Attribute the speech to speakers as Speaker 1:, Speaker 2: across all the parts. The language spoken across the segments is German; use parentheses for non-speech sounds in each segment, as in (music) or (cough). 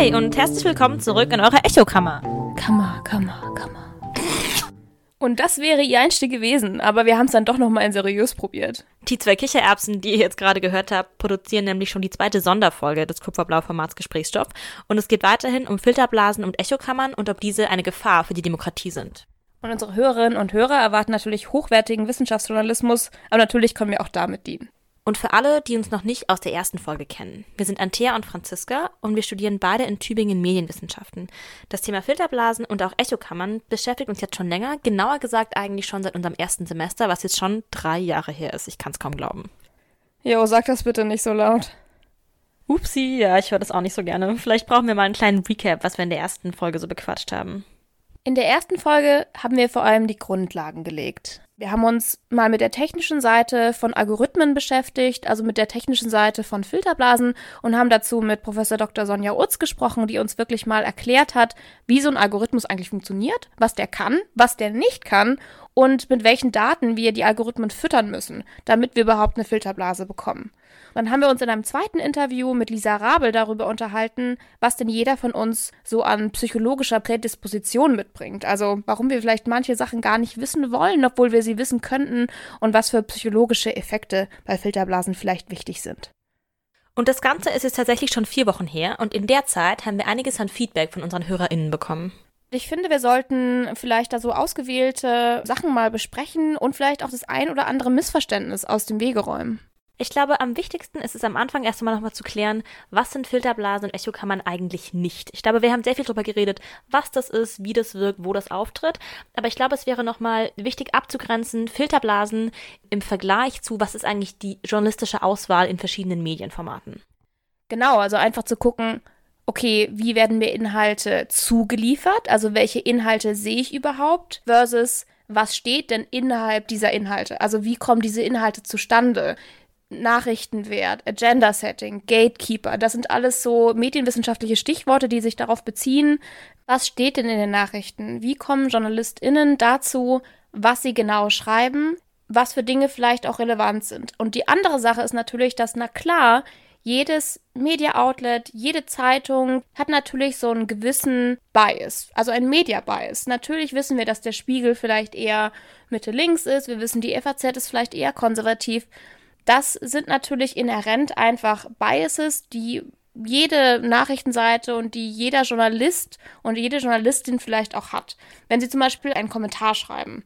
Speaker 1: Hi und herzlich willkommen zurück in eurer Echokammer.
Speaker 2: Kammer, Kammer, Kammer. Und das wäre ihr Einstieg gewesen, aber wir haben es dann doch nochmal in seriös probiert.
Speaker 1: Die zwei Kichererbsen, die ihr jetzt gerade gehört habt, produzieren nämlich schon die zweite Sonderfolge des Kupferblau-Formats Gesprächsstoff. Und es geht weiterhin um Filterblasen und Echokammern und ob diese eine Gefahr für die Demokratie sind.
Speaker 2: Und unsere Hörerinnen und Hörer erwarten natürlich hochwertigen Wissenschaftsjournalismus, aber natürlich können wir auch damit dienen.
Speaker 1: Und für alle, die uns noch nicht aus der ersten Folge kennen, wir sind Antea und Franziska und wir studieren beide in Tübingen Medienwissenschaften. Das Thema Filterblasen und auch Echokammern beschäftigt uns jetzt schon länger, genauer gesagt eigentlich schon seit unserem ersten Semester, was jetzt schon drei Jahre her ist. Ich kann es kaum glauben.
Speaker 2: Jo, sag das bitte nicht so laut.
Speaker 1: Upsi, ja, ich höre das auch nicht so gerne. Vielleicht brauchen wir mal einen kleinen Recap, was wir in der ersten Folge so bequatscht haben.
Speaker 2: In der ersten Folge haben wir vor allem die Grundlagen gelegt. Wir haben uns mal mit der technischen Seite von Algorithmen beschäftigt, also mit der technischen Seite von Filterblasen und haben dazu mit Professor Dr. Sonja Utz gesprochen, die uns wirklich mal erklärt hat, wie so ein Algorithmus eigentlich funktioniert, was der kann, was der nicht kann und mit welchen Daten wir die Algorithmen füttern müssen, damit wir überhaupt eine Filterblase bekommen. Dann haben wir uns in einem zweiten Interview mit Lisa Rabel darüber unterhalten, was denn jeder von uns so an psychologischer Prädisposition mitbringt. Also warum wir vielleicht manche Sachen gar nicht wissen wollen, obwohl wir sie wissen könnten und was für psychologische Effekte bei Filterblasen vielleicht wichtig sind.
Speaker 1: Und das Ganze ist jetzt tatsächlich schon vier Wochen her und in der Zeit haben wir einiges an Feedback von unseren HörerInnen bekommen.
Speaker 2: Ich finde, wir sollten vielleicht da so ausgewählte Sachen mal besprechen und vielleicht auch das ein oder andere Missverständnis aus dem Wege räumen.
Speaker 1: Ich glaube, am wichtigsten ist es am Anfang erst einmal nochmal zu klären, was sind Filterblasen und Echokammern eigentlich nicht. Ich glaube, wir haben sehr viel darüber geredet, was das ist, wie das wirkt, wo das auftritt. Aber ich glaube, es wäre nochmal wichtig abzugrenzen, Filterblasen im Vergleich zu, was ist eigentlich die journalistische Auswahl in verschiedenen Medienformaten.
Speaker 2: Genau, also einfach zu gucken, okay, wie werden mir Inhalte zugeliefert? Also welche Inhalte sehe ich überhaupt? Versus was steht denn innerhalb dieser Inhalte? Also wie kommen diese Inhalte zustande? Nachrichtenwert, Agenda Setting, Gatekeeper, das sind alles so medienwissenschaftliche Stichworte, die sich darauf beziehen, was steht denn in den Nachrichten? Wie kommen JournalistInnen dazu, was sie genau schreiben, was für Dinge vielleicht auch relevant sind? Und die andere Sache ist natürlich, dass, na klar, jedes Media-Outlet, jede Zeitung hat natürlich so einen gewissen Bias, also ein Media-Bias. Natürlich wissen wir, dass der Spiegel vielleicht eher Mitte links ist, wir wissen, die FAZ ist vielleicht eher konservativ. Das sind natürlich inhärent einfach Biases, die jede Nachrichtenseite und die jeder Journalist und jede Journalistin vielleicht auch hat, wenn sie zum Beispiel einen Kommentar schreiben.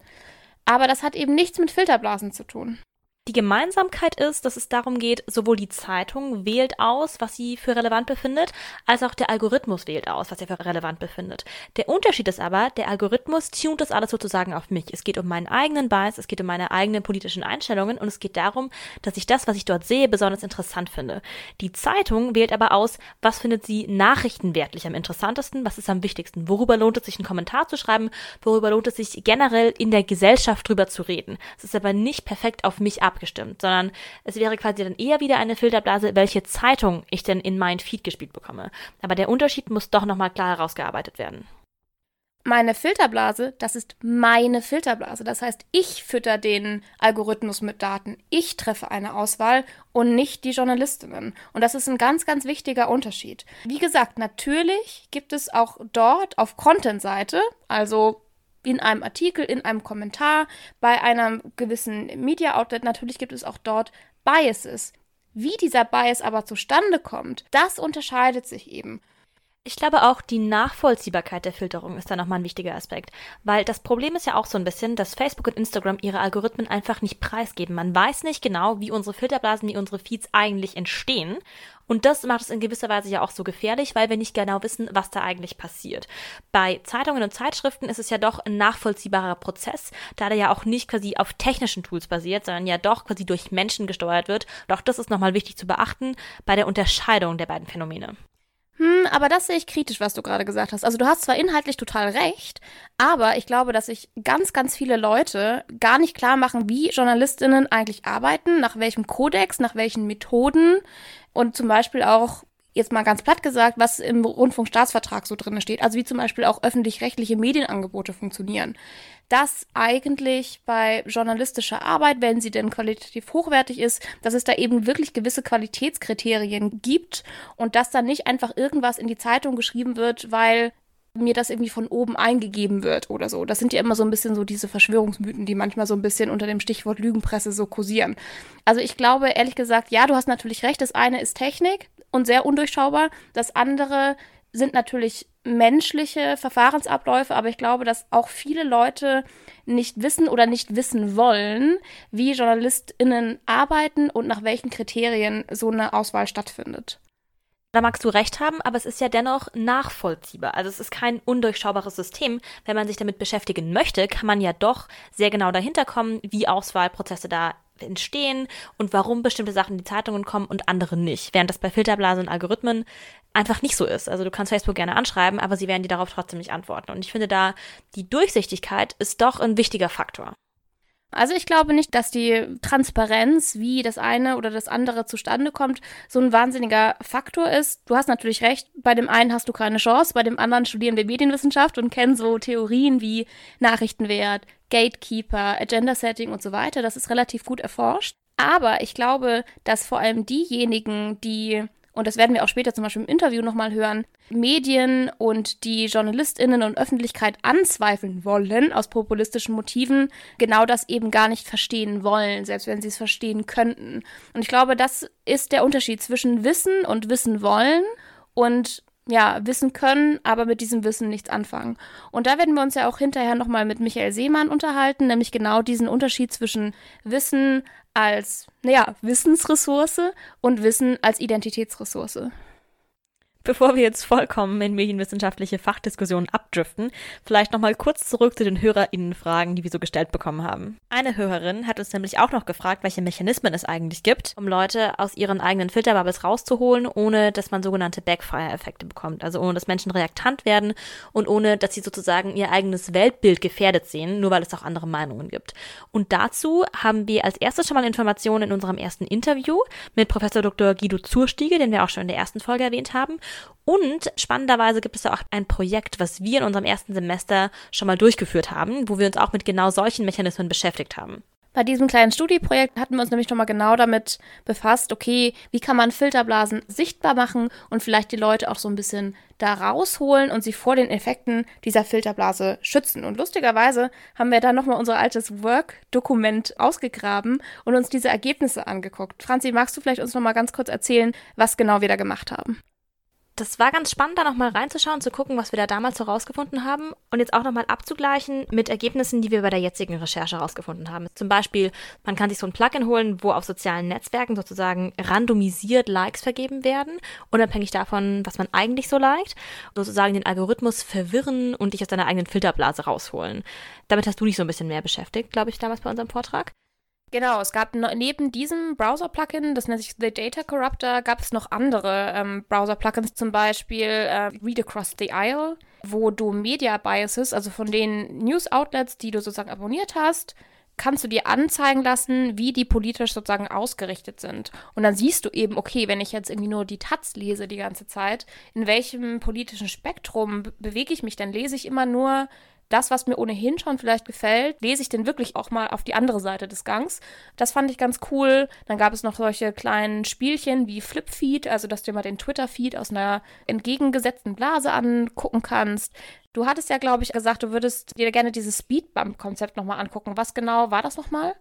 Speaker 2: Aber das hat eben nichts mit Filterblasen zu tun.
Speaker 1: Die Gemeinsamkeit ist, dass es darum geht, sowohl die Zeitung wählt aus, was sie für relevant befindet, als auch der Algorithmus wählt aus, was er für relevant befindet. Der Unterschied ist aber, der Algorithmus tunt das alles sozusagen auf mich. Es geht um meinen eigenen Bias, es geht um meine eigenen politischen Einstellungen und es geht darum, dass ich das, was ich dort sehe, besonders interessant finde. Die Zeitung wählt aber aus, was findet sie nachrichtenwertlich am interessantesten, was ist am wichtigsten, worüber lohnt es sich einen Kommentar zu schreiben, worüber lohnt es sich generell in der Gesellschaft drüber zu reden. Es ist aber nicht perfekt auf mich ab abgestimmt, sondern es wäre quasi dann eher wieder eine Filterblase, welche Zeitung ich denn in mein Feed gespielt bekomme. Aber der Unterschied muss doch nochmal klar herausgearbeitet werden.
Speaker 2: Meine Filterblase, das ist meine Filterblase. Das heißt, ich fütter den Algorithmus mit Daten. Ich treffe eine Auswahl und nicht die Journalistinnen. Und das ist ein ganz, ganz wichtiger Unterschied. Wie gesagt, natürlich gibt es auch dort auf Content-Seite, also in einem Artikel, in einem Kommentar, bei einem gewissen Media-Outlet. Natürlich gibt es auch dort Biases. Wie dieser Bias aber zustande kommt, das unterscheidet sich eben.
Speaker 1: Ich glaube auch, die Nachvollziehbarkeit der Filterung ist da nochmal ein wichtiger Aspekt. Weil das Problem ist ja auch so ein bisschen, dass Facebook und Instagram ihre Algorithmen einfach nicht preisgeben. Man weiß nicht genau, wie unsere Filterblasen, wie unsere Feeds eigentlich entstehen. Und das macht es in gewisser Weise ja auch so gefährlich, weil wir nicht genau wissen, was da eigentlich passiert. Bei Zeitungen und Zeitschriften ist es ja doch ein nachvollziehbarer Prozess, da der ja auch nicht quasi auf technischen Tools basiert, sondern ja doch quasi durch Menschen gesteuert wird. Doch das ist nochmal wichtig zu beachten bei der Unterscheidung der beiden Phänomene.
Speaker 2: Hm, aber das sehe ich kritisch, was du gerade gesagt hast. Also du hast zwar inhaltlich total recht, aber ich glaube, dass sich ganz, ganz viele Leute gar nicht klar machen, wie Journalistinnen eigentlich arbeiten, nach welchem Kodex, nach welchen Methoden und zum Beispiel auch jetzt mal ganz platt gesagt, was im Rundfunkstaatsvertrag so drin steht. Also wie zum Beispiel auch öffentlich-rechtliche Medienangebote funktionieren. Dass eigentlich bei journalistischer Arbeit, wenn sie denn qualitativ hochwertig ist, dass es da eben wirklich gewisse Qualitätskriterien gibt und dass dann nicht einfach irgendwas in die Zeitung geschrieben wird, weil mir das irgendwie von oben eingegeben wird oder so. Das sind ja immer so ein bisschen so diese Verschwörungsmythen, die manchmal so ein bisschen unter dem Stichwort Lügenpresse so kursieren. Also ich glaube ehrlich gesagt, ja, du hast natürlich recht, das eine ist Technik und sehr undurchschaubar, das andere sind natürlich menschliche Verfahrensabläufe, aber ich glaube, dass auch viele Leute nicht wissen oder nicht wissen wollen, wie JournalistInnen arbeiten und nach welchen Kriterien so eine Auswahl stattfindet.
Speaker 1: Da magst du recht haben, aber es ist ja dennoch nachvollziehbar. Also es ist kein undurchschaubares System. Wenn man sich damit beschäftigen möchte, kann man ja doch sehr genau dahinter kommen, wie Auswahlprozesse da entstehen und warum bestimmte Sachen in die Zeitungen kommen und andere nicht. Während das bei Filterblasen und Algorithmen einfach nicht so ist. Also du kannst Facebook gerne anschreiben, aber sie werden dir darauf trotzdem nicht antworten. Und ich finde da, die Durchsichtigkeit ist doch ein wichtiger Faktor.
Speaker 2: Also ich glaube nicht, dass die Transparenz, wie das eine oder das andere zustande kommt, so ein wahnsinniger Faktor ist. Du hast natürlich recht, bei dem einen hast du keine Chance, bei dem anderen studieren wir Medienwissenschaft und kennen so Theorien wie Nachrichtenwert, Gatekeeper, Agenda Setting und so weiter. Das ist relativ gut erforscht. Aber ich glaube, dass vor allem diejenigen, die und das werden wir auch später zum Beispiel im Interview nochmal hören, Medien und die JournalistInnen und Öffentlichkeit anzweifeln wollen aus populistischen Motiven, genau das eben gar nicht verstehen wollen, selbst wenn sie es verstehen könnten. Und ich glaube, das ist der Unterschied zwischen Wissen und Wissen wollen und ja, wissen können, aber mit diesem Wissen nichts anfangen. Und da werden wir uns ja auch hinterher nochmal mit Michael Seemann unterhalten, nämlich genau diesen Unterschied zwischen Wissen als, naja, Wissensressource und Wissen als Identitätsressource.
Speaker 1: Bevor wir jetzt vollkommen in medienwissenschaftliche Fachdiskussionen abdriften, vielleicht nochmal kurz zurück zu den HörerInnen-Fragen, die wir so gestellt bekommen haben. Eine Hörerin hat uns nämlich auch noch gefragt, welche Mechanismen es eigentlich gibt, um Leute aus ihren eigenen Filterbubbles rauszuholen, ohne dass man sogenannte Backfire-Effekte bekommt. Also ohne dass Menschen reaktant werden und ohne dass sie sozusagen ihr eigenes Weltbild gefährdet sehen, nur weil es auch andere Meinungen gibt. Und dazu haben wir als erstes schon mal Informationen in unserem ersten Interview mit Professor Dr. Guido Zurstiege, den wir auch schon in der ersten Folge erwähnt haben. Und spannenderweise gibt es ja auch ein Projekt, was wir in unserem ersten Semester schon mal durchgeführt haben, wo wir uns auch mit genau solchen Mechanismen beschäftigt haben.
Speaker 2: Bei diesem kleinen Studieprojekt hatten wir uns nämlich nochmal genau damit befasst, okay, wie kann man Filterblasen sichtbar machen und vielleicht die Leute auch so ein bisschen da rausholen und sie vor den Effekten dieser Filterblase schützen. Und lustigerweise haben wir dann nochmal unser altes Work-Dokument ausgegraben und uns diese Ergebnisse angeguckt. Franzi, magst du vielleicht uns nochmal ganz kurz erzählen, was genau wir da gemacht haben?
Speaker 1: Das war ganz spannend, da nochmal reinzuschauen, zu gucken, was wir da damals so rausgefunden haben und jetzt auch nochmal abzugleichen mit Ergebnissen, die wir bei der jetzigen Recherche rausgefunden haben. Zum Beispiel, man kann sich so ein Plugin holen, wo auf sozialen Netzwerken sozusagen randomisiert Likes vergeben werden, unabhängig davon, was man eigentlich so liked, sozusagen den Algorithmus verwirren und dich aus deiner eigenen Filterblase rausholen. Damit hast du dich so ein bisschen mehr beschäftigt, glaube ich, damals bei unserem Vortrag.
Speaker 2: Genau, es gab neben diesem Browser-Plugin, das nennt sich The Data Corruptor, gab es noch andere ähm, Browser-Plugins, zum Beispiel äh, Read Across the Aisle, wo du Media Biases, also von den News-Outlets, die du sozusagen abonniert hast, kannst du dir anzeigen lassen, wie die politisch sozusagen ausgerichtet sind. Und dann siehst du eben, okay, wenn ich jetzt irgendwie nur die Taz lese die ganze Zeit, in welchem politischen Spektrum bewege ich mich, dann lese ich immer nur das, was mir ohnehin schon vielleicht gefällt, lese ich denn wirklich auch mal auf die andere Seite des Gangs. Das fand ich ganz cool. Dann gab es noch solche kleinen Spielchen wie Flipfeed, also dass du mal den Twitter-Feed aus einer entgegengesetzten Blase angucken kannst. Du hattest ja, glaube ich, gesagt, du würdest dir gerne dieses Speedbump-Konzept nochmal angucken. Was genau war das nochmal?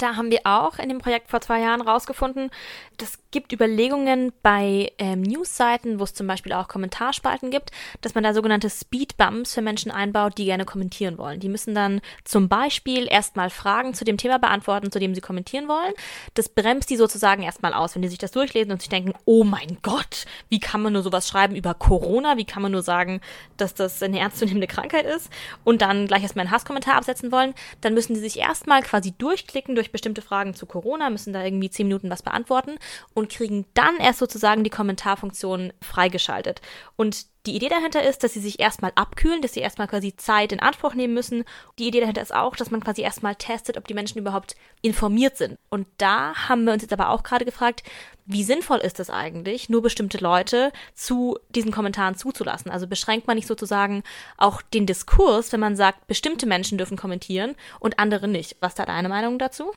Speaker 1: Da haben wir auch in dem Projekt vor zwei Jahren rausgefunden, das gibt Überlegungen bei ähm, Newsseiten, wo es zum Beispiel auch Kommentarspalten gibt, dass man da sogenannte Speedbumps für Menschen einbaut, die gerne kommentieren wollen. Die müssen dann zum Beispiel erstmal Fragen zu dem Thema beantworten, zu dem sie kommentieren wollen. Das bremst die sozusagen erstmal aus, wenn die sich das durchlesen und sich denken, oh mein Gott, wie kann man nur sowas schreiben über Corona? Wie kann man nur sagen, dass das eine ernstzunehmende Krankheit ist? Und dann gleich erstmal einen Hasskommentar absetzen wollen. Dann müssen die sich erstmal quasi durchklicken durch bestimmte Fragen zu Corona, müssen da irgendwie zehn Minuten was beantworten und kriegen dann erst sozusagen die Kommentarfunktion freigeschaltet. Und Die Idee dahinter ist, dass sie sich erstmal abkühlen, dass sie erstmal quasi Zeit in Anspruch nehmen müssen. Die Idee dahinter ist auch, dass man quasi erstmal testet, ob die Menschen überhaupt informiert sind. Und da haben wir uns jetzt aber auch gerade gefragt, wie sinnvoll ist es eigentlich, nur bestimmte Leute zu diesen Kommentaren zuzulassen? Also beschränkt man nicht sozusagen auch den Diskurs, wenn man sagt, bestimmte Menschen dürfen kommentieren und andere nicht. Was ist da deine Meinung dazu?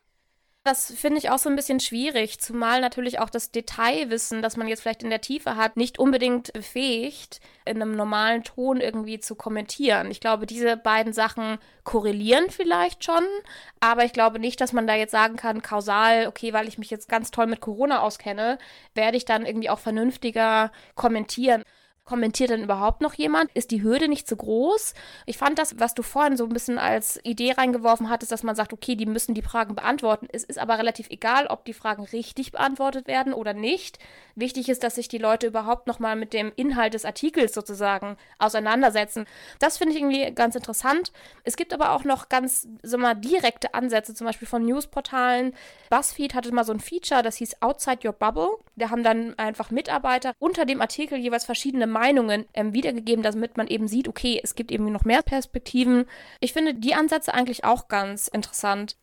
Speaker 2: Das finde ich auch so ein bisschen schwierig, zumal natürlich auch das Detailwissen, das man jetzt vielleicht in der Tiefe hat, nicht unbedingt befähigt, in einem normalen Ton irgendwie zu kommentieren. Ich glaube, diese beiden Sachen korrelieren vielleicht schon, aber ich glaube nicht, dass man da jetzt sagen kann, kausal, okay, weil ich mich jetzt ganz toll mit Corona auskenne, werde ich dann irgendwie auch vernünftiger kommentieren. Kommentiert denn überhaupt noch jemand? Ist die Hürde nicht zu groß? Ich fand das, was du vorhin so ein bisschen als Idee reingeworfen hattest, dass man sagt, okay, die müssen die Fragen beantworten. Es ist aber relativ egal, ob die Fragen richtig beantwortet werden oder nicht. Wichtig ist, dass sich die Leute überhaupt nochmal mit dem Inhalt des Artikels sozusagen auseinandersetzen. Das finde ich irgendwie ganz interessant. Es gibt aber auch noch ganz, so mal, direkte Ansätze, zum Beispiel von Newsportalen. BuzzFeed hatte mal so ein Feature, das hieß Outside Your Bubble. Da haben dann einfach Mitarbeiter unter dem Artikel jeweils verschiedene Meinungen ähm, wiedergegeben, damit man eben sieht, okay, es gibt eben noch mehr Perspektiven. Ich finde die Ansätze eigentlich auch ganz interessant.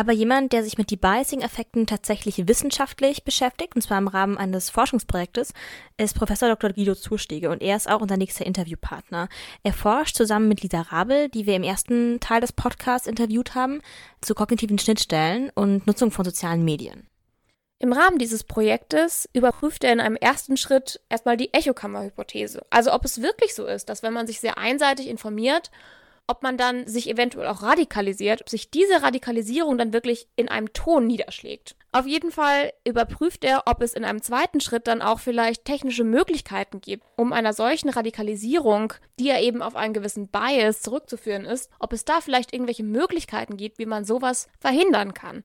Speaker 1: Aber jemand, der sich mit Debiasing-Effekten tatsächlich wissenschaftlich beschäftigt, und zwar im Rahmen eines Forschungsprojektes, ist Professor Dr. Guido Zustiege und er ist auch unser nächster Interviewpartner. Er forscht zusammen mit Lisa Rabel, die wir im ersten Teil des Podcasts interviewt haben, zu kognitiven Schnittstellen und Nutzung von sozialen Medien.
Speaker 2: Im Rahmen dieses Projektes überprüft er in einem ersten Schritt erstmal die Echokammerhypothese. Also ob es wirklich so ist, dass wenn man sich sehr einseitig informiert, ob man dann sich eventuell auch radikalisiert, ob sich diese Radikalisierung dann wirklich in einem Ton niederschlägt. Auf jeden Fall überprüft er, ob es in einem zweiten Schritt dann auch vielleicht technische Möglichkeiten gibt, um einer solchen Radikalisierung, die ja eben auf einen gewissen Bias zurückzuführen ist, ob es da vielleicht irgendwelche Möglichkeiten gibt, wie man sowas verhindern kann.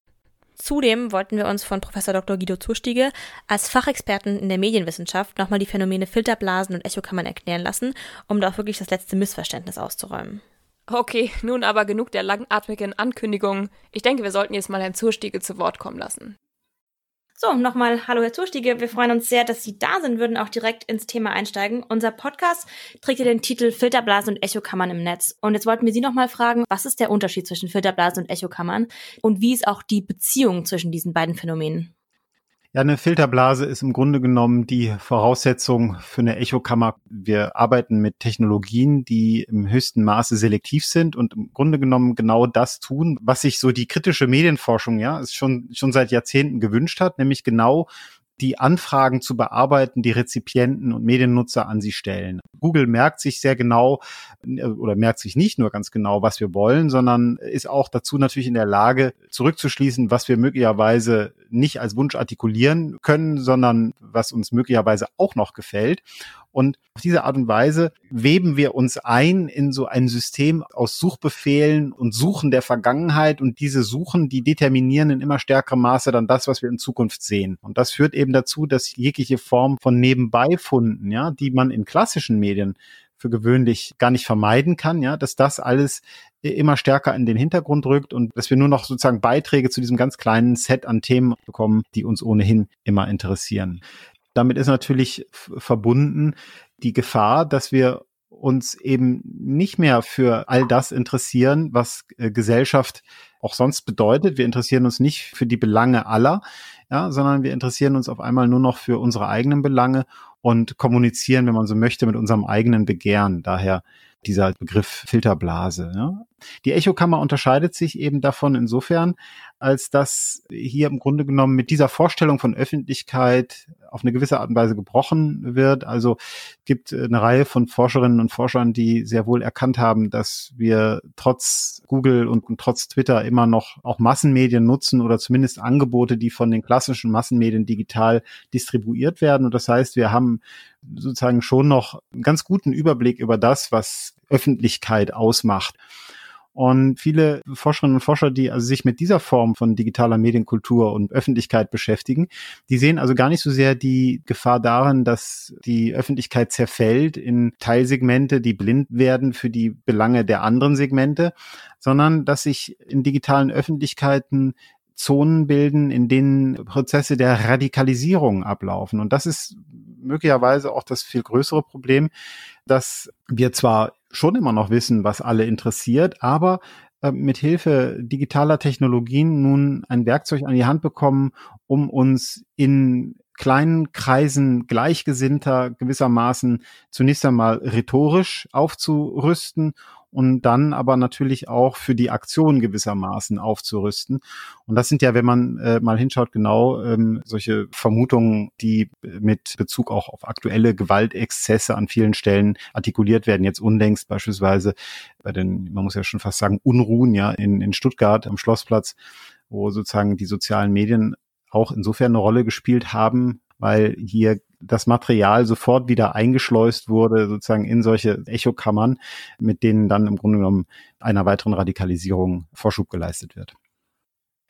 Speaker 1: Zudem wollten wir uns von Professor Dr. Guido Zustiege als Fachexperten in der Medienwissenschaft nochmal die Phänomene Filterblasen und Echokammern erklären lassen, um da auch wirklich das letzte Missverständnis auszuräumen.
Speaker 2: Okay, nun aber genug der langatmigen Ankündigungen. Ich denke, wir sollten jetzt mal Herrn Zustiege zu Wort kommen lassen.
Speaker 1: So, nochmal Hallo Herr Zustiege. Wir freuen uns sehr, dass Sie da sind, würden auch direkt ins Thema einsteigen. Unser Podcast trägt ja den Titel Filterblasen und Echokammern im Netz. Und jetzt wollten wir Sie nochmal fragen, was ist der Unterschied zwischen Filterblasen und Echokammern und wie ist auch die Beziehung zwischen diesen beiden Phänomenen?
Speaker 3: Ja, eine Filterblase ist im Grunde genommen die Voraussetzung für eine Echokammer. Wir arbeiten mit Technologien, die im höchsten Maße selektiv sind und im Grunde genommen genau das tun, was sich so die kritische Medienforschung ja ist schon schon seit Jahrzehnten gewünscht hat, nämlich genau die Anfragen zu bearbeiten, die Rezipienten und Mediennutzer an sie stellen. Google merkt sich sehr genau äh, oder merkt sich nicht nur ganz genau, was wir wollen, sondern ist auch dazu natürlich in der Lage, zurückzuschließen, was wir möglicherweise nicht als Wunsch artikulieren können, sondern was uns möglicherweise auch noch gefällt. Und auf diese Art und Weise weben wir uns ein in so ein System aus Suchbefehlen und Suchen der Vergangenheit. Und diese Suchen, die determinieren in immer stärkerem Maße dann das, was wir in Zukunft sehen. Und das führt eben dazu, dass jegliche Form von Nebenbeifunden, ja, die man in klassischen Medien für gewöhnlich gar nicht vermeiden kann, ja, dass das alles immer stärker in den Hintergrund rückt und dass wir nur noch sozusagen Beiträge zu diesem ganz kleinen Set an Themen bekommen, die uns ohnehin immer interessieren. Damit ist natürlich verbunden die Gefahr, dass wir uns eben nicht mehr für all das interessieren, was äh, Gesellschaft auch sonst bedeutet. Wir interessieren uns nicht für die Belange aller, ja, sondern wir interessieren uns auf einmal nur noch für unsere eigenen Belange und kommunizieren, wenn man so möchte, mit unserem eigenen Begehren. Daher dieser Begriff Filterblase. Ja. Die Echokammer unterscheidet sich eben davon insofern, als dass hier im Grunde genommen mit dieser Vorstellung von Öffentlichkeit auf eine gewisse Art und Weise gebrochen wird. Also gibt eine Reihe von Forscherinnen und Forschern, die sehr wohl erkannt haben, dass wir trotz Google und, und trotz Twitter immer noch auch Massenmedien nutzen oder zumindest Angebote, die von den klassischen Massenmedien digital distribuiert werden. Und das heißt, wir haben sozusagen schon noch einen ganz guten Überblick über das, was Öffentlichkeit ausmacht. Und viele Forscherinnen und Forscher, die also sich mit dieser Form von digitaler Medienkultur und Öffentlichkeit beschäftigen, die sehen also gar nicht so sehr die Gefahr darin, dass die Öffentlichkeit zerfällt in Teilsegmente, die blind werden für die Belange der anderen Segmente, sondern dass sich in digitalen Öffentlichkeiten Zonen bilden, in denen Prozesse der Radikalisierung ablaufen. Und das ist möglicherweise auch das viel größere Problem, dass wir zwar schon immer noch wissen, was alle interessiert, aber äh, mit Hilfe digitaler Technologien nun ein Werkzeug an die Hand bekommen, um uns in kleinen Kreisen Gleichgesinnter gewissermaßen zunächst einmal rhetorisch aufzurüsten und dann aber natürlich auch für die Aktion gewissermaßen aufzurüsten. Und das sind ja, wenn man äh, mal hinschaut, genau ähm, solche Vermutungen, die mit Bezug auch auf aktuelle Gewaltexzesse an vielen Stellen artikuliert werden. Jetzt unlängst beispielsweise bei den, man muss ja schon fast sagen, Unruhen ja in, in Stuttgart am Schlossplatz, wo sozusagen die sozialen Medien auch insofern eine Rolle gespielt haben, weil hier das Material sofort wieder eingeschleust wurde, sozusagen in solche Echokammern, mit denen dann im Grunde genommen einer weiteren Radikalisierung Vorschub geleistet wird.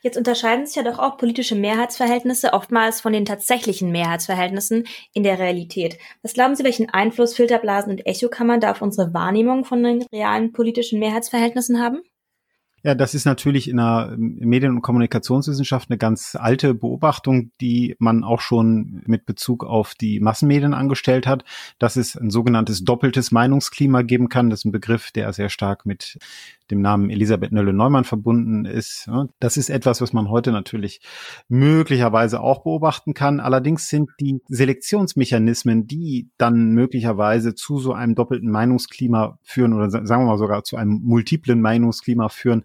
Speaker 1: Jetzt unterscheiden sich ja doch auch politische Mehrheitsverhältnisse oftmals von den tatsächlichen Mehrheitsverhältnissen in der Realität. Was glauben Sie, welchen Einfluss Filterblasen und Echokammern da auf unsere Wahrnehmung von den realen politischen Mehrheitsverhältnissen haben?
Speaker 3: Ja, das ist natürlich in der Medien- und Kommunikationswissenschaft eine ganz alte Beobachtung, die man auch schon mit Bezug auf die Massenmedien angestellt hat, dass es ein sogenanntes doppeltes Meinungsklima geben kann. Das ist ein Begriff, der sehr stark mit dem Namen Elisabeth Nölle-Neumann verbunden ist. Das ist etwas, was man heute natürlich möglicherweise auch beobachten kann. Allerdings sind die Selektionsmechanismen, die dann möglicherweise zu so einem doppelten Meinungsklima führen oder sagen wir mal sogar zu einem multiplen Meinungsklima führen,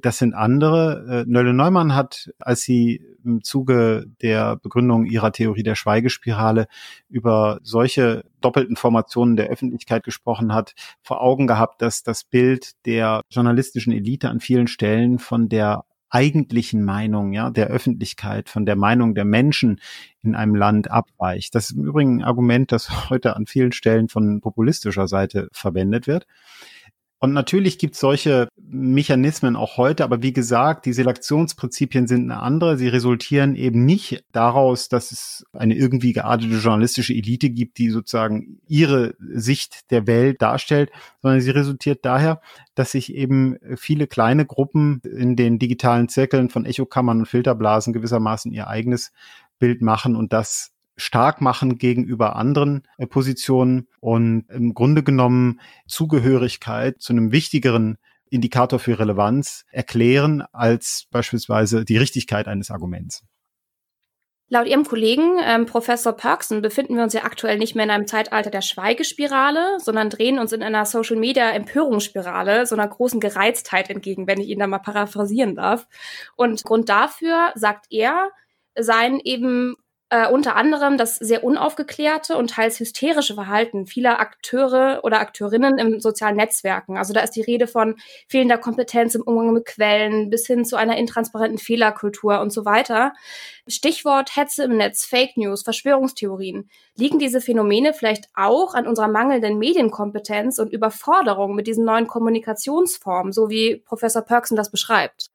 Speaker 3: das sind andere. Äh, Nölle Neumann hat, als sie im Zuge der Begründung ihrer Theorie der Schweigespirale über solche doppelten Formationen der Öffentlichkeit gesprochen hat, vor Augen gehabt, dass das Bild der journalistischen Elite an vielen Stellen von der eigentlichen Meinung, ja, der Öffentlichkeit, von der Meinung der Menschen in einem Land abweicht. Das ist im Übrigen ein Argument, das heute an vielen Stellen von populistischer Seite verwendet wird. Und natürlich gibt es solche Mechanismen auch heute, aber wie gesagt, die Selektionsprinzipien sind eine andere. Sie resultieren eben nicht daraus, dass es eine irgendwie geartete journalistische Elite gibt, die sozusagen ihre Sicht der Welt darstellt, sondern sie resultiert daher, dass sich eben viele kleine Gruppen in den digitalen Zirkeln von Echokammern und Filterblasen gewissermaßen ihr eigenes Bild machen und das stark machen gegenüber anderen äh, Positionen und im Grunde genommen Zugehörigkeit zu einem wichtigeren Indikator für Relevanz erklären als beispielsweise die Richtigkeit eines Arguments.
Speaker 2: Laut Ihrem Kollegen, ähm, Professor Perksen, befinden wir uns ja aktuell nicht mehr in einem Zeitalter der Schweigespirale, sondern drehen uns in einer Social-Media-Empörungsspirale, so einer großen Gereiztheit entgegen, wenn ich ihn da mal paraphrasieren darf. Und Grund dafür, sagt er, seien eben äh, unter anderem das sehr unaufgeklärte und teils hysterische Verhalten vieler Akteure oder Akteurinnen im sozialen Netzwerken. Also da ist die Rede von fehlender Kompetenz im Umgang mit Quellen bis hin zu einer intransparenten Fehlerkultur und so weiter. Stichwort Hetze im Netz, Fake News, Verschwörungstheorien. Liegen diese Phänomene vielleicht auch an unserer mangelnden Medienkompetenz und Überforderung mit diesen neuen Kommunikationsformen, so wie Professor Perksen das beschreibt?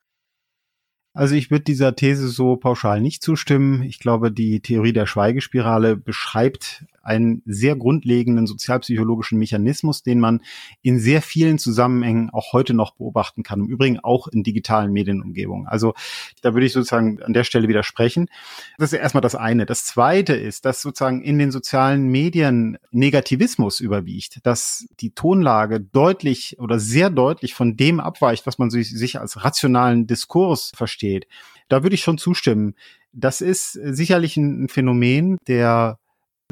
Speaker 3: Also ich würde dieser These so pauschal nicht zustimmen. Ich glaube, die Theorie der Schweigespirale beschreibt einen sehr grundlegenden sozialpsychologischen Mechanismus, den man in sehr vielen Zusammenhängen auch heute noch beobachten kann. Im Übrigen auch in digitalen Medienumgebungen. Also da würde ich sozusagen an der Stelle widersprechen. Das ist erstmal das eine. Das zweite ist, dass sozusagen in den sozialen Medien Negativismus überwiegt, dass die Tonlage deutlich oder sehr deutlich von dem abweicht, was man sich als rationalen Diskurs versteht. Da würde ich schon zustimmen. Das ist sicherlich ein Phänomen der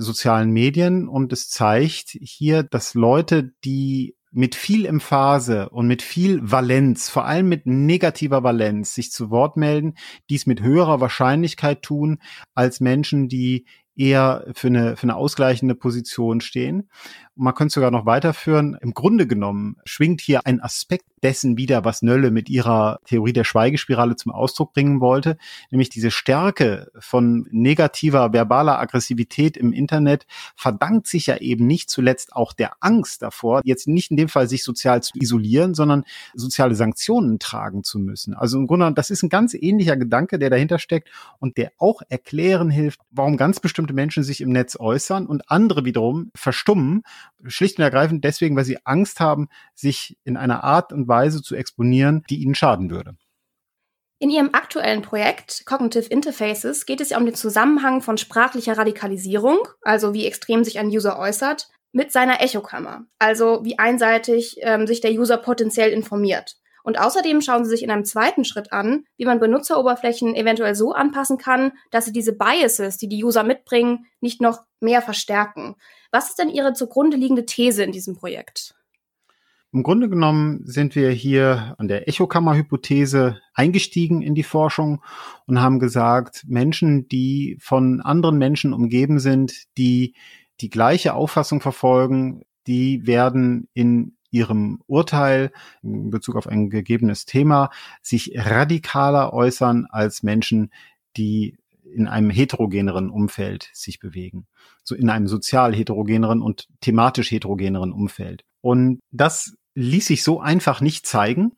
Speaker 3: sozialen Medien und es zeigt hier, dass Leute, die mit viel Emphase und mit viel Valenz, vor allem mit negativer Valenz, sich zu Wort melden, dies mit höherer Wahrscheinlichkeit tun als Menschen, die eher für eine, für eine ausgleichende Position stehen. Und man könnte sogar noch weiterführen. Im Grunde genommen schwingt hier ein Aspekt dessen wieder, was Nölle mit ihrer Theorie der Schweigespirale zum Ausdruck bringen wollte, nämlich diese Stärke von negativer verbaler Aggressivität im Internet verdankt sich ja eben nicht zuletzt auch der Angst davor, jetzt nicht in dem Fall sich sozial zu isolieren, sondern soziale Sanktionen tragen zu müssen. Also im Grunde, das ist ein ganz ähnlicher Gedanke, der dahinter steckt und der auch erklären hilft, warum ganz bestimmte Menschen sich im Netz äußern und andere wiederum verstummen Schlicht und ergreifend deswegen, weil sie Angst haben, sich in einer Art und Weise zu exponieren, die ihnen schaden würde.
Speaker 2: In ihrem aktuellen Projekt Cognitive Interfaces geht es ja um den Zusammenhang von sprachlicher Radikalisierung, also wie extrem sich ein User äußert, mit seiner Echokammer, also wie einseitig ähm, sich der User potenziell informiert. Und außerdem schauen sie sich in einem zweiten Schritt an, wie man Benutzeroberflächen eventuell so anpassen kann, dass sie diese Biases, die die User mitbringen, nicht noch mehr verstärken. Was ist denn Ihre zugrunde liegende These in diesem Projekt?
Speaker 3: Im Grunde genommen sind wir hier an der Echokammer-Hypothese eingestiegen in die Forschung und haben gesagt, Menschen, die von anderen Menschen umgeben sind, die die gleiche Auffassung verfolgen, die werden in ihrem Urteil in Bezug auf ein gegebenes Thema sich radikaler äußern als Menschen, die in einem heterogeneren Umfeld sich bewegen. So in einem sozial heterogeneren und thematisch heterogeneren Umfeld. Und das ließ sich so einfach nicht zeigen.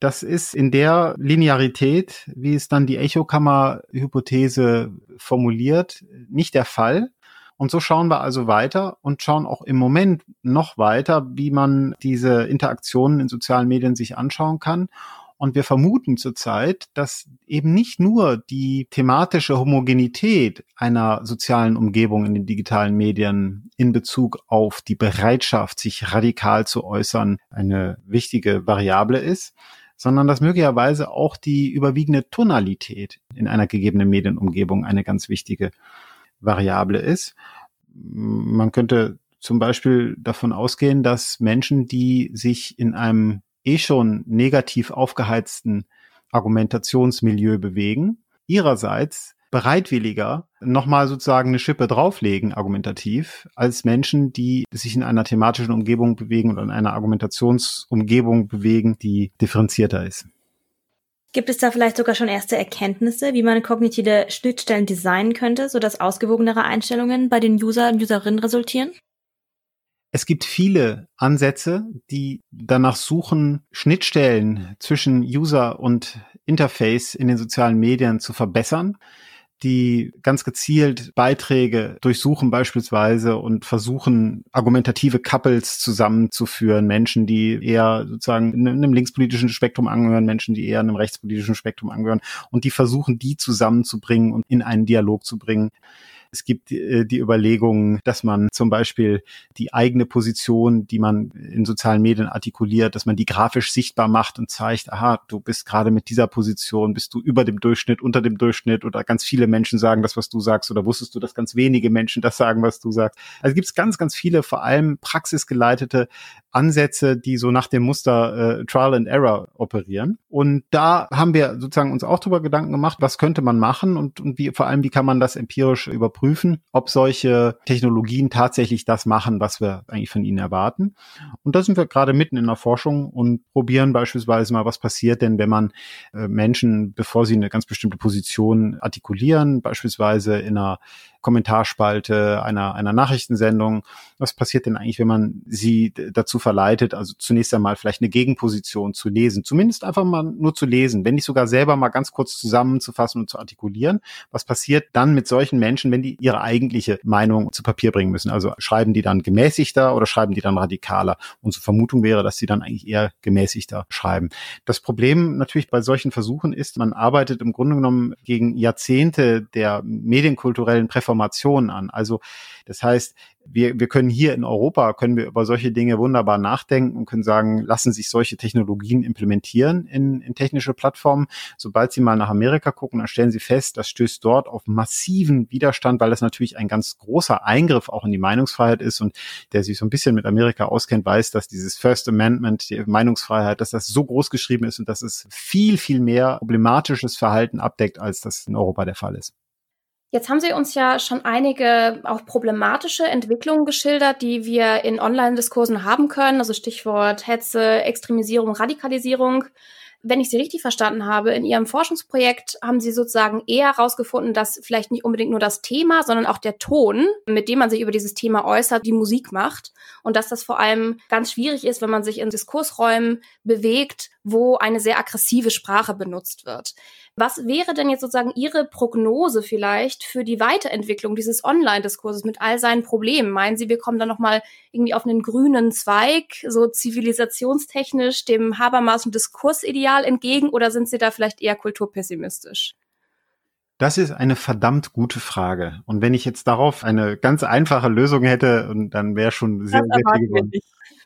Speaker 3: Das ist in der Linearität, wie es dann die Echokammer-Hypothese formuliert, nicht der Fall. Und so schauen wir also weiter und schauen auch im Moment noch weiter, wie man diese Interaktionen in sozialen Medien sich anschauen kann. Und wir vermuten zurzeit, dass eben nicht nur die thematische Homogenität einer sozialen Umgebung in den digitalen Medien in Bezug auf die Bereitschaft, sich radikal zu äußern, eine wichtige Variable ist, sondern dass möglicherweise auch die überwiegende Tonalität in einer gegebenen Medienumgebung eine ganz wichtige Variable ist. Man könnte zum Beispiel davon ausgehen, dass Menschen, die sich in einem eh schon negativ aufgeheizten Argumentationsmilieu bewegen, ihrerseits bereitwilliger nochmal sozusagen eine Schippe drauflegen, argumentativ, als Menschen, die sich in einer thematischen Umgebung bewegen oder in einer Argumentationsumgebung bewegen, die differenzierter ist.
Speaker 1: Gibt es da vielleicht sogar schon erste Erkenntnisse, wie man kognitive Schnittstellen designen könnte, sodass ausgewogenere Einstellungen bei den User und Userinnen resultieren?
Speaker 3: Es gibt viele Ansätze, die danach suchen, Schnittstellen zwischen User und Interface in den sozialen Medien zu verbessern die ganz gezielt Beiträge durchsuchen beispielsweise und versuchen, argumentative Couples zusammenzuführen. Menschen, die eher sozusagen einem linkspolitischen Spektrum angehören, Menschen, die eher einem rechtspolitischen Spektrum angehören und die versuchen, die zusammenzubringen und in einen Dialog zu bringen. Es gibt äh, die Überlegung, dass man zum Beispiel die eigene Position, die man in sozialen Medien artikuliert, dass man die grafisch sichtbar macht und zeigt, aha, du bist gerade mit dieser Position, bist du über dem Durchschnitt, unter dem Durchschnitt oder ganz viele Menschen sagen das, was du sagst oder wusstest du, dass ganz wenige Menschen das sagen, was du sagst. Also gibt es ganz, ganz viele, vor allem praxisgeleitete Ansätze, die so nach dem Muster äh, Trial and Error operieren. Und da haben wir sozusagen uns auch darüber Gedanken gemacht, was könnte man machen und, und wie, vor allem, wie kann man das empirisch überprüfen, ob solche Technologien tatsächlich das machen, was wir eigentlich von ihnen erwarten. Und da sind wir gerade mitten in der Forschung und probieren beispielsweise mal, was passiert denn, wenn man äh, Menschen, bevor sie eine ganz bestimmte Position artikulieren, beispielsweise in einer Kommentarspalte einer, einer Nachrichtensendung. Was passiert denn eigentlich, wenn man sie dazu verleitet, also zunächst einmal vielleicht eine Gegenposition zu lesen, zumindest einfach mal nur zu lesen, wenn nicht sogar selber mal ganz kurz zusammenzufassen und zu artikulieren. Was passiert dann mit solchen Menschen, wenn die ihre eigentliche Meinung zu Papier bringen müssen? Also schreiben die dann gemäßigter oder schreiben die dann radikaler? Unsere Vermutung wäre, dass sie dann eigentlich eher gemäßigter schreiben. Das Problem natürlich bei solchen Versuchen ist, man arbeitet im Grunde genommen gegen Jahrzehnte der medienkulturellen Präferenzen Informationen an. Also das heißt, wir, wir können hier in Europa, können wir über solche Dinge wunderbar nachdenken und können sagen, lassen sich solche Technologien implementieren in, in technische Plattformen. Sobald Sie mal nach Amerika gucken, dann stellen Sie fest, das stößt dort auf massiven Widerstand, weil das natürlich ein ganz großer Eingriff auch in die Meinungsfreiheit ist und der sich so ein bisschen mit Amerika auskennt, weiß, dass dieses First Amendment, die Meinungsfreiheit, dass das so groß geschrieben ist und dass es viel, viel mehr problematisches Verhalten abdeckt, als das in Europa der Fall ist.
Speaker 2: Jetzt haben Sie uns ja schon einige auch problematische Entwicklungen geschildert, die wir in Online-Diskursen haben können, also Stichwort Hetze, Extremisierung, Radikalisierung. Wenn ich Sie richtig verstanden habe, in Ihrem Forschungsprojekt haben Sie sozusagen eher herausgefunden, dass vielleicht nicht unbedingt nur das Thema, sondern auch der Ton, mit dem man sich über dieses Thema äußert, die Musik macht. Und dass das vor allem ganz schwierig ist, wenn man sich in Diskursräumen bewegt, wo eine sehr aggressive Sprache benutzt wird. Was wäre denn jetzt sozusagen Ihre Prognose vielleicht für die Weiterentwicklung dieses Online-Diskurses mit all seinen Problemen? Meinen Sie, wir kommen dann nochmal irgendwie auf einen grünen Zweig, so zivilisationstechnisch dem Habermas- und Diskursideal entgegen oder sind Sie da vielleicht eher kulturpessimistisch?
Speaker 3: Das ist eine verdammt gute Frage. Und wenn ich jetzt darauf eine ganz einfache Lösung hätte, dann wäre schon sehr, sehr viel gewonnen.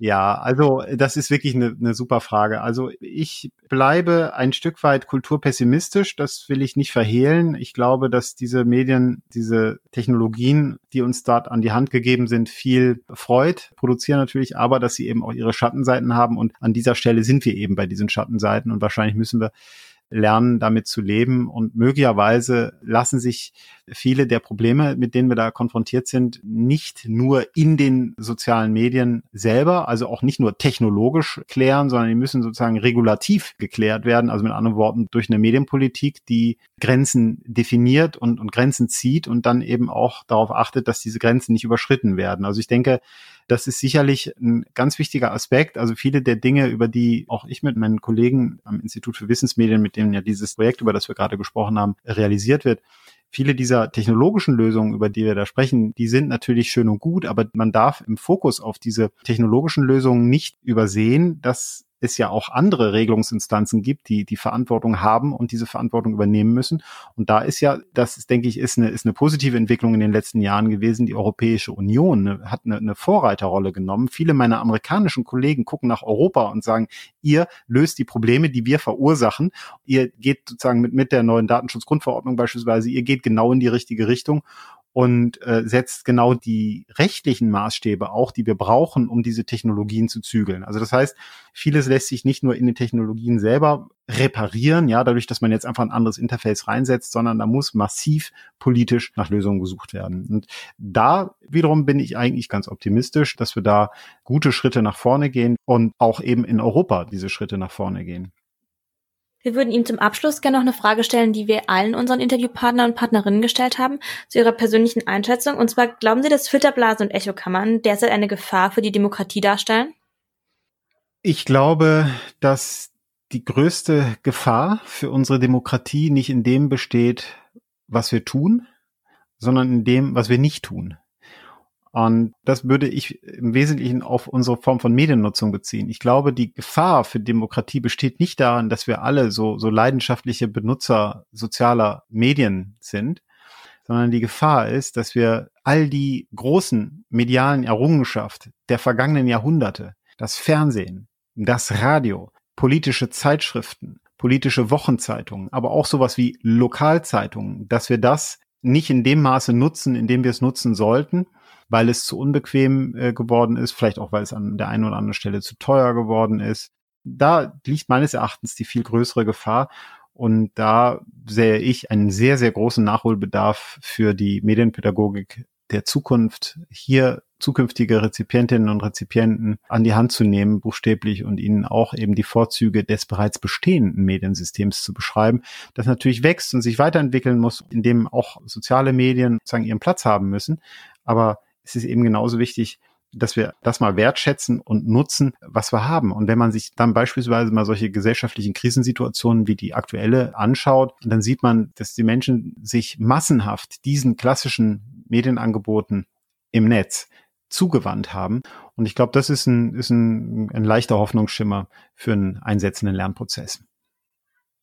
Speaker 3: Ja, also das ist wirklich eine, eine super Frage. Also ich bleibe ein Stück weit kulturpessimistisch, das will ich nicht verhehlen. Ich glaube, dass diese Medien, diese Technologien, die uns dort an die Hand gegeben sind, viel Freud produzieren natürlich, aber dass sie eben auch ihre Schattenseiten haben. Und an dieser Stelle sind wir eben bei diesen Schattenseiten und wahrscheinlich müssen wir lernen, damit zu leben. Und möglicherweise lassen sich viele der Probleme, mit denen wir da konfrontiert sind, nicht nur in den sozialen Medien selber, also auch nicht nur technologisch klären, sondern die müssen sozusagen regulativ geklärt werden. Also mit anderen Worten durch eine Medienpolitik, die Grenzen definiert und, und Grenzen zieht und dann eben auch darauf achtet, dass diese Grenzen nicht überschritten werden. Also ich denke, das ist sicherlich ein ganz wichtiger Aspekt. Also viele der Dinge, über die auch ich mit meinen Kollegen am Institut für Wissensmedien, mit denen ja dieses Projekt, über das wir gerade gesprochen haben, realisiert wird, viele dieser technologischen Lösungen, über die wir da sprechen, die sind natürlich schön und gut, aber man darf im Fokus auf diese technologischen Lösungen nicht übersehen, dass es ja auch andere Regelungsinstanzen gibt, die die Verantwortung haben und diese Verantwortung übernehmen müssen. Und da ist ja, das ist, denke ich, ist eine, ist eine positive Entwicklung in den letzten Jahren gewesen. Die Europäische Union ne, hat eine, eine Vorreiterrolle genommen. Viele meiner amerikanischen Kollegen gucken nach Europa und sagen, ihr löst die Probleme, die wir verursachen. Ihr geht sozusagen mit, mit der neuen Datenschutzgrundverordnung beispielsweise, ihr geht genau in die richtige Richtung und äh, setzt genau die rechtlichen Maßstäbe auch, die wir brauchen, um diese Technologien zu zügeln. Also das heißt, vieles lässt sich nicht nur in den Technologien selber reparieren, ja, dadurch, dass man jetzt einfach ein anderes Interface reinsetzt, sondern da muss massiv politisch nach Lösungen gesucht werden. Und da wiederum bin ich eigentlich ganz optimistisch, dass wir da gute Schritte nach vorne gehen und auch eben in Europa diese Schritte nach vorne gehen.
Speaker 1: Wir würden ihm zum Abschluss gerne noch eine Frage stellen, die wir allen unseren Interviewpartnern und Partnerinnen gestellt haben, zu ihrer persönlichen Einschätzung. Und zwar, glauben Sie, dass Filterblasen und Echokammern derzeit eine Gefahr für die Demokratie darstellen?
Speaker 3: Ich glaube, dass die größte Gefahr für unsere Demokratie nicht in dem besteht, was wir tun, sondern in dem, was wir nicht tun. Und das würde ich im Wesentlichen auf unsere Form von Mediennutzung beziehen. Ich glaube, die Gefahr für Demokratie besteht nicht darin, dass wir alle so, so leidenschaftliche Benutzer sozialer Medien sind, sondern die Gefahr ist, dass wir all die großen medialen Errungenschaft der vergangenen Jahrhunderte, das Fernsehen, das Radio, politische Zeitschriften, politische Wochenzeitungen, aber auch sowas wie Lokalzeitungen, dass wir das nicht in dem Maße nutzen, in dem wir es nutzen sollten weil es zu unbequem äh, geworden ist, vielleicht auch, weil es an der einen oder anderen Stelle zu teuer geworden ist. Da liegt meines Erachtens die viel größere Gefahr. Und da sehe ich einen sehr, sehr großen Nachholbedarf für die Medienpädagogik der Zukunft, hier zukünftige Rezipientinnen und Rezipienten an die Hand zu nehmen, buchstäblich, und ihnen auch eben die Vorzüge des bereits bestehenden Mediensystems zu beschreiben, das natürlich wächst und sich weiterentwickeln muss, in dem auch soziale Medien sozusagen ihren Platz haben müssen. Aber es ist eben genauso wichtig, dass wir das mal wertschätzen und nutzen, was wir haben. Und wenn man sich dann beispielsweise mal solche gesellschaftlichen Krisensituationen wie die aktuelle anschaut, dann sieht man, dass die Menschen sich massenhaft diesen klassischen Medienangeboten im Netz zugewandt haben. Und ich glaube, das ist ein, ist ein, ein leichter Hoffnungsschimmer für einen einsetzenden Lernprozess.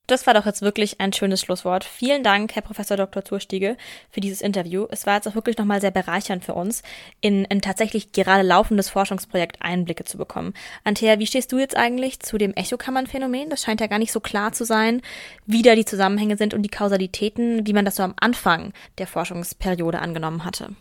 Speaker 1: Das war doch jetzt wirklich ein schönes Schlusswort. Vielen Dank, Herr Professor Dr. Zurstiege, für dieses Interview. Es war jetzt auch wirklich nochmal sehr bereichernd für uns, in ein tatsächlich gerade laufendes Forschungsprojekt Einblicke zu bekommen. Antea, wie stehst du jetzt eigentlich zu dem Echokammernphänomen? Das scheint ja gar nicht so klar zu sein, wie da die Zusammenhänge sind und die Kausalitäten, wie man das so am Anfang der Forschungsperiode angenommen hatte.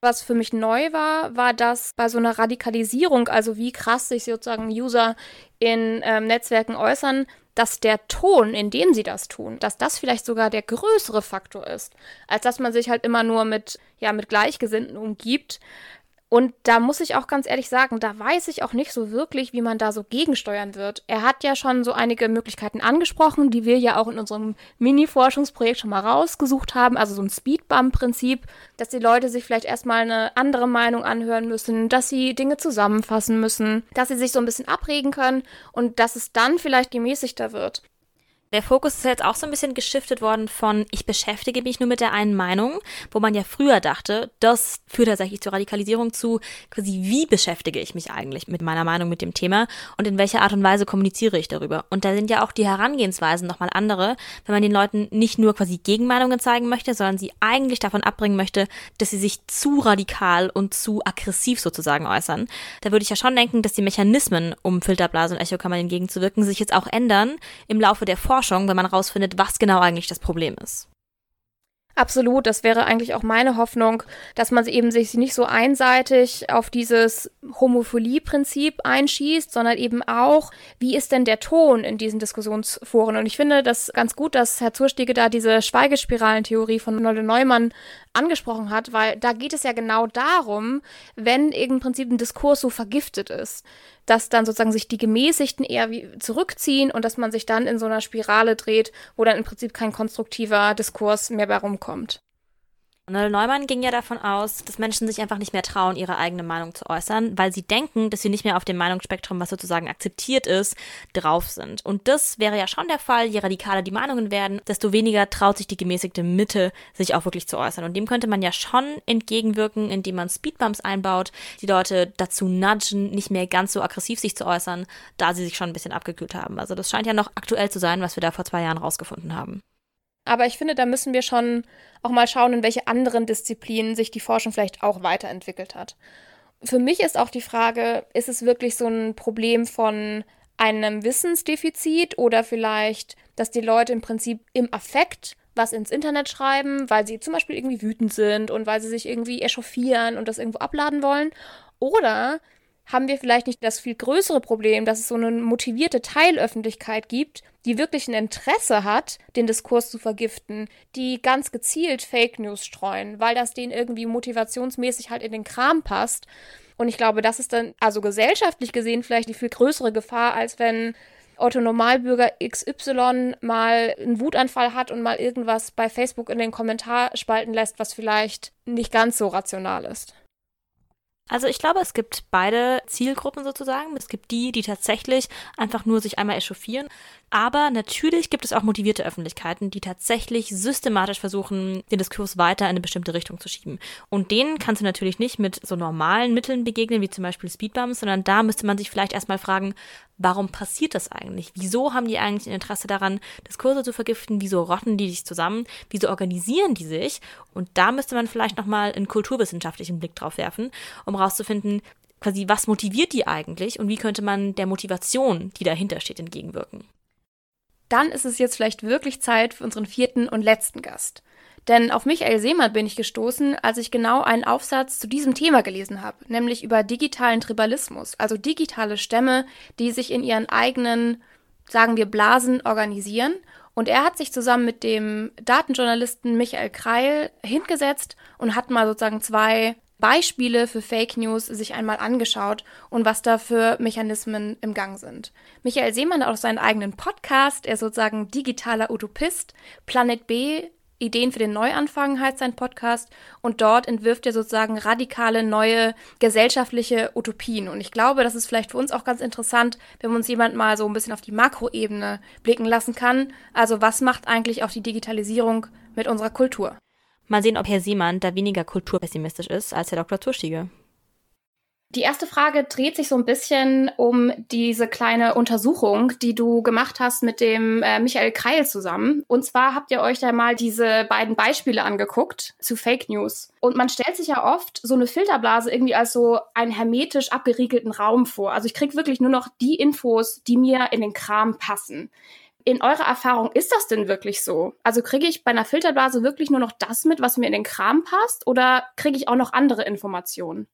Speaker 2: Was für mich neu war, war, dass bei so einer Radikalisierung, also wie krass sich sozusagen User in ähm, Netzwerken äußern, dass der Ton, in dem sie das tun, dass das vielleicht sogar der größere Faktor ist, als dass man sich halt immer nur mit, ja, mit Gleichgesinnten umgibt. Und da muss ich auch ganz ehrlich sagen, da weiß ich auch nicht so wirklich, wie man da so gegensteuern wird. Er hat ja schon so einige Möglichkeiten angesprochen, die wir ja auch in unserem Mini-Forschungsprojekt schon mal rausgesucht haben. Also so ein Speedbump-Prinzip, dass die Leute sich vielleicht erstmal eine andere Meinung anhören müssen, dass sie Dinge zusammenfassen müssen, dass sie sich so ein bisschen abregen können und dass es dann vielleicht gemäßigter wird.
Speaker 1: Der Fokus ist jetzt auch so ein bisschen geschiftet worden von ich beschäftige mich nur mit der einen Meinung, wo man ja früher dachte, das führt tatsächlich zur Radikalisierung zu, quasi wie beschäftige ich mich eigentlich mit meiner Meinung mit dem Thema und in welcher Art und Weise kommuniziere ich darüber. Und da sind ja auch die Herangehensweisen nochmal andere, wenn man den Leuten nicht nur quasi Gegenmeinungen zeigen möchte, sondern sie eigentlich davon abbringen möchte, dass sie sich zu radikal und zu aggressiv sozusagen äußern. Da würde ich ja schon denken, dass die Mechanismen, um Filterblasen und Echokammern entgegenzuwirken, sich jetzt auch ändern im Laufe der Forschung Forschung, wenn man rausfindet, was genau eigentlich das Problem ist.
Speaker 2: Absolut, das wäre eigentlich auch meine Hoffnung, dass man eben sich nicht so einseitig auf dieses Homophilie-Prinzip einschießt, sondern eben auch, wie ist denn der Ton in diesen Diskussionsforen? Und ich finde das ganz gut, dass Herr Zurstiege da diese Schweigespiralentheorie von Nolle Neumann angesprochen hat, weil da geht es ja genau darum, wenn im Prinzip ein Diskurs so vergiftet ist, dass dann sozusagen sich die Gemäßigten eher zurückziehen und dass man sich dann in so einer Spirale dreht, wo dann im Prinzip kein konstruktiver Diskurs mehr bei rumkommt.
Speaker 1: Noel Neumann ging ja davon aus, dass Menschen sich einfach nicht mehr trauen, ihre eigene Meinung zu äußern, weil sie denken, dass sie nicht mehr auf dem Meinungsspektrum, was sozusagen akzeptiert ist, drauf sind. Und das wäre ja schon der Fall, je radikaler die Meinungen werden, desto weniger traut sich die gemäßigte Mitte, sich auch wirklich zu äußern. Und dem könnte man ja schon entgegenwirken, indem man Speedbumps einbaut, die Leute dazu nudgen, nicht mehr ganz so aggressiv sich zu äußern, da sie sich schon ein bisschen abgekühlt haben. Also das scheint ja noch aktuell zu sein, was wir da vor zwei Jahren rausgefunden haben.
Speaker 2: Aber ich finde, da müssen wir schon auch mal schauen, in welche anderen Disziplinen sich die Forschung vielleicht auch weiterentwickelt hat. Für mich ist auch die Frage, ist es wirklich so ein Problem von einem Wissensdefizit oder vielleicht, dass die Leute im Prinzip im Affekt was ins Internet schreiben, weil sie zum Beispiel irgendwie wütend sind und weil sie sich irgendwie echauffieren und das irgendwo abladen wollen? Oder haben wir vielleicht nicht das viel größere Problem, dass es so eine motivierte Teilöffentlichkeit gibt, die wirklich ein Interesse hat, den Diskurs zu vergiften, die ganz gezielt Fake News streuen, weil das denen irgendwie motivationsmäßig halt in den Kram passt. Und ich glaube, das ist dann also gesellschaftlich gesehen vielleicht die viel größere Gefahr, als wenn Otto Normalbürger XY mal einen Wutanfall hat und mal irgendwas bei Facebook in den Kommentar spalten lässt, was vielleicht nicht ganz so rational ist.
Speaker 1: Also ich glaube, es gibt beide Zielgruppen sozusagen. Es gibt die, die tatsächlich einfach nur sich einmal echauffieren. Aber natürlich gibt es auch motivierte Öffentlichkeiten, die tatsächlich systematisch versuchen, den Diskurs weiter in eine bestimmte Richtung zu schieben. Und denen kannst du natürlich nicht mit so normalen Mitteln begegnen, wie zum Beispiel Speedbumps, sondern da müsste man sich vielleicht erstmal fragen, warum passiert das eigentlich? Wieso haben die eigentlich ein Interesse daran, Diskurse zu vergiften? Wieso rotten die sich zusammen? Wieso organisieren die sich? Und da müsste man vielleicht nochmal einen kulturwissenschaftlichen Blick drauf werfen, um rauszufinden, quasi, was motiviert die eigentlich und wie könnte man der Motivation, die dahinter steht, entgegenwirken.
Speaker 2: Dann ist es jetzt vielleicht wirklich Zeit für unseren vierten und letzten Gast. Denn auf Michael Seemann bin ich gestoßen, als ich genau einen Aufsatz zu diesem Thema gelesen habe, nämlich über digitalen Tribalismus, also digitale Stämme, die sich in ihren eigenen, sagen wir, Blasen organisieren. Und er hat sich zusammen mit dem Datenjournalisten Michael Kreil hingesetzt und hat mal sozusagen zwei Beispiele für Fake News sich einmal angeschaut und was da für Mechanismen im Gang sind. Michael Seemann hat auch seinen eigenen Podcast, er ist sozusagen digitaler Utopist. Planet B Ideen für den Neuanfang heißt sein Podcast und dort entwirft er sozusagen radikale neue gesellschaftliche Utopien. Und ich glaube, das ist vielleicht für uns auch ganz interessant, wenn uns jemand mal so ein bisschen auf die Makroebene blicken lassen kann. Also was macht eigentlich auch die Digitalisierung mit unserer Kultur?
Speaker 1: Mal sehen, ob Herr Siemann da weniger kulturpessimistisch ist als Herr Dr. Tuschige.
Speaker 2: Die erste Frage dreht sich so ein bisschen um diese kleine Untersuchung, die du gemacht hast mit dem äh, Michael Kreil zusammen. Und zwar habt ihr euch da mal diese beiden Beispiele angeguckt zu Fake News. Und man stellt sich ja oft so eine Filterblase irgendwie als so einen hermetisch abgeriegelten Raum vor. Also ich krieg wirklich nur noch die Infos, die mir in den Kram passen. In eurer Erfahrung ist das denn wirklich so? Also kriege ich bei einer Filterblase wirklich nur noch das mit, was mir in den Kram passt? Oder kriege ich auch noch andere Informationen?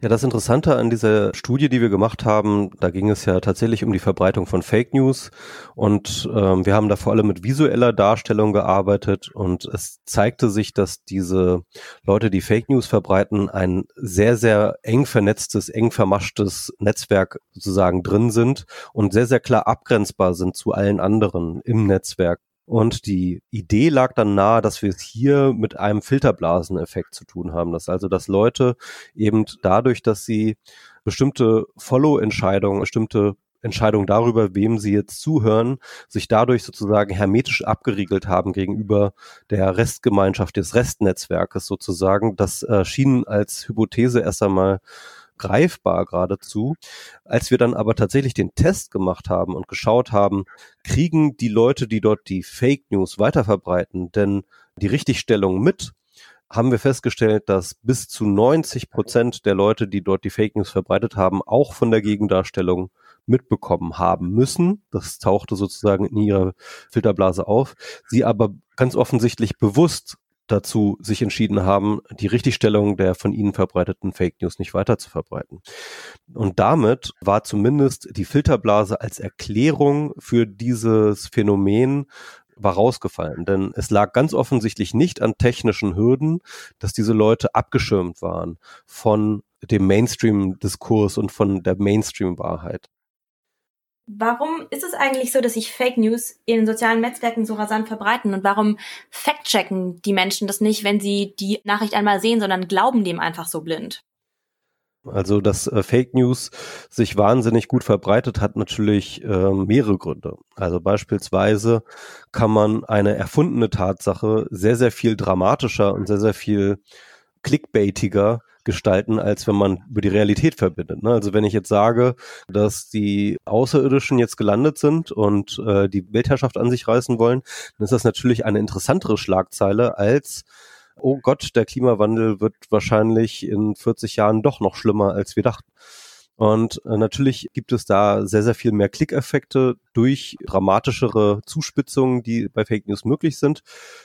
Speaker 4: Ja, das Interessante an dieser Studie, die wir gemacht haben, da ging es ja tatsächlich um die Verbreitung von Fake News und ähm, wir haben da vor allem mit visueller Darstellung gearbeitet und es zeigte sich, dass diese Leute, die Fake News verbreiten, ein sehr, sehr eng vernetztes, eng vermaschtes Netzwerk sozusagen drin sind und sehr, sehr klar abgrenzbar sind zu allen anderen im Netzwerk. Und die Idee lag dann nahe, dass wir es hier mit einem Filterblaseneffekt zu tun haben. Dass also, dass Leute eben dadurch, dass sie bestimmte Follow-Entscheidungen, bestimmte Entscheidungen darüber, wem sie jetzt zuhören, sich dadurch sozusagen hermetisch abgeriegelt haben gegenüber der Restgemeinschaft des Restnetzwerkes sozusagen. Das äh, schien als Hypothese erst einmal greifbar geradezu. Als wir dann aber tatsächlich den Test gemacht haben und geschaut haben, kriegen die Leute, die dort die Fake News weiterverbreiten, denn die Richtigstellung mit, haben wir festgestellt, dass bis zu 90 Prozent der Leute, die dort die Fake News verbreitet haben, auch von der Gegendarstellung mitbekommen haben müssen. Das tauchte sozusagen in ihrer Filterblase auf. Sie aber ganz offensichtlich bewusst dazu sich entschieden haben, die Richtigstellung der von ihnen verbreiteten Fake News nicht weiter zu verbreiten. Und damit war zumindest die Filterblase als Erklärung für dieses Phänomen war rausgefallen, denn es lag ganz offensichtlich nicht an technischen Hürden, dass diese Leute abgeschirmt waren von dem Mainstream-Diskurs und von der Mainstream-Wahrheit.
Speaker 1: Warum ist es eigentlich so, dass sich Fake News in sozialen Netzwerken so rasant verbreiten? Und warum fact-checken die Menschen das nicht, wenn sie die Nachricht einmal sehen, sondern glauben dem einfach so blind?
Speaker 4: Also, dass äh, Fake News sich wahnsinnig gut verbreitet, hat natürlich äh, mehrere Gründe. Also beispielsweise kann man eine erfundene Tatsache sehr, sehr viel dramatischer und sehr, sehr viel clickbaitiger gestalten, als wenn man über die Realität verbindet. Ne? Also wenn ich jetzt sage, dass die Außerirdischen jetzt gelandet sind und äh, die Weltherrschaft an sich reißen wollen, dann ist das natürlich eine interessantere Schlagzeile als oh Gott, der Klimawandel wird wahrscheinlich in 40 Jahren doch noch schlimmer, als wir dachten. Und äh, natürlich gibt es da sehr, sehr viel mehr Klickeffekte durch dramatischere Zuspitzungen, die bei Fake News möglich sind.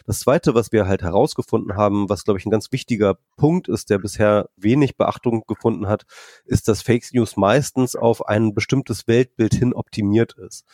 Speaker 4: Das Zweite, was wir halt herausgefunden haben, was, glaube ich, ein ganz wichtiger Punkt ist, der bisher wenig Beachtung gefunden hat, ist, dass Fake News meistens auf ein bestimmtes Weltbild hin optimiert ist.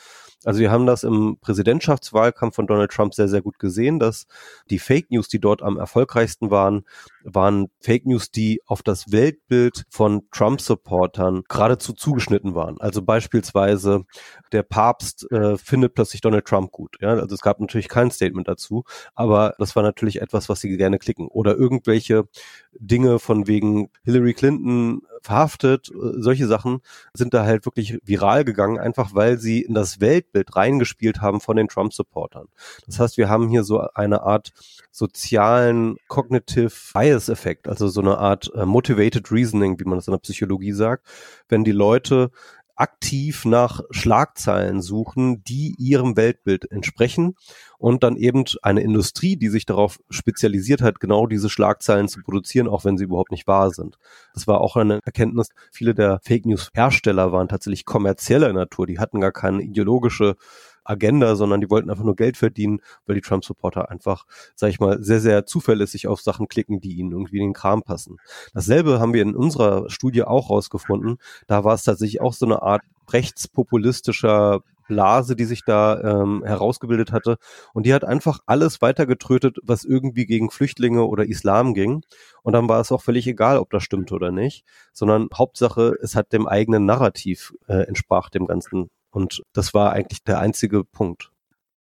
Speaker 4: Also wir haben das im Präsidentschaftswahlkampf von Donald Trump sehr, sehr gut gesehen, dass die Fake News, die dort am erfolgreichsten waren, waren Fake News, die auf das Weltbild von Trump-Supportern geradezu zugeschnitten waren. Also beispielsweise der Papst äh, findet plötzlich Donald Trump gut. Ja? Also es gab natürlich kein Statement dazu, aber das war natürlich etwas, was sie gerne klicken. Oder irgendwelche Dinge von wegen Hillary Clinton verhaftet, äh, solche Sachen sind da halt wirklich viral gegangen, einfach weil sie in das Weltbild reingespielt haben von den Trump-Supportern. Das heißt, wir haben hier so eine Art sozialen Cognitive Bias-Effekt, also so eine Art äh, Motivated Reasoning, wie man das in der Psychologie sagt, wenn die Leute aktiv nach Schlagzeilen suchen, die ihrem Weltbild entsprechen und dann eben eine Industrie, die sich darauf spezialisiert hat, genau diese Schlagzeilen zu produzieren, auch wenn sie überhaupt nicht wahr sind. Das war auch eine Erkenntnis. Viele der Fake News Hersteller waren tatsächlich kommerzieller Natur. Die hatten gar keine ideologische Agenda, sondern die wollten einfach nur Geld verdienen, weil die Trump-Supporter einfach, sag ich mal, sehr, sehr zuverlässig auf Sachen klicken, die ihnen irgendwie in den Kram passen. Dasselbe haben wir in unserer Studie auch rausgefunden. Da war es tatsächlich auch so eine Art rechtspopulistischer Blase, die sich da ähm, herausgebildet hatte. Und die hat einfach alles weitergetrötet, was irgendwie gegen Flüchtlinge oder Islam ging. Und dann war es auch völlig egal, ob das stimmte oder nicht, sondern Hauptsache, es hat dem eigenen Narrativ äh, entsprach dem ganzen und das war eigentlich der einzige Punkt.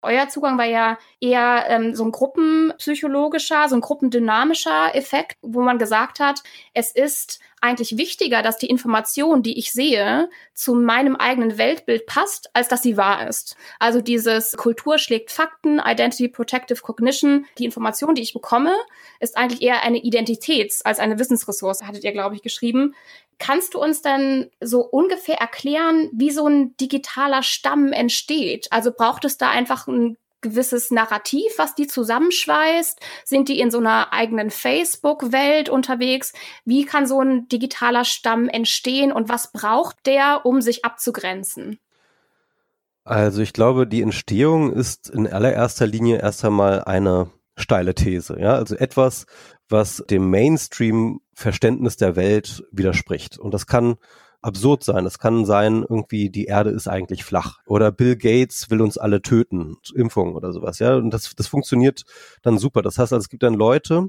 Speaker 2: Euer Zugang war ja eher ähm, so ein gruppenpsychologischer, so ein gruppendynamischer Effekt, wo man gesagt hat, es ist eigentlich wichtiger, dass die Information, die ich sehe, zu meinem eigenen Weltbild passt, als dass sie wahr ist. Also dieses Kultur schlägt Fakten, Identity Protective Cognition, die Information, die ich bekomme, ist eigentlich eher eine Identitäts- als eine Wissensressource, hattet ihr, glaube ich, geschrieben. Kannst du uns dann so ungefähr erklären, wie so ein digitaler Stamm entsteht? Also braucht es da einfach ein gewisses Narrativ, was die zusammenschweißt? Sind die in so einer eigenen Facebook-Welt unterwegs? Wie kann so ein digitaler Stamm entstehen und was braucht der, um sich abzugrenzen?
Speaker 4: Also ich glaube, die Entstehung ist in allererster Linie erst einmal eine steile These. Ja, also etwas, was dem Mainstream-Verständnis der Welt widerspricht. Und das kann absurd sein. Es kann sein, irgendwie die Erde ist eigentlich flach oder Bill Gates will uns alle töten, Impfung oder sowas. Ja, und das, das funktioniert dann super. Das heißt, also, es gibt dann Leute,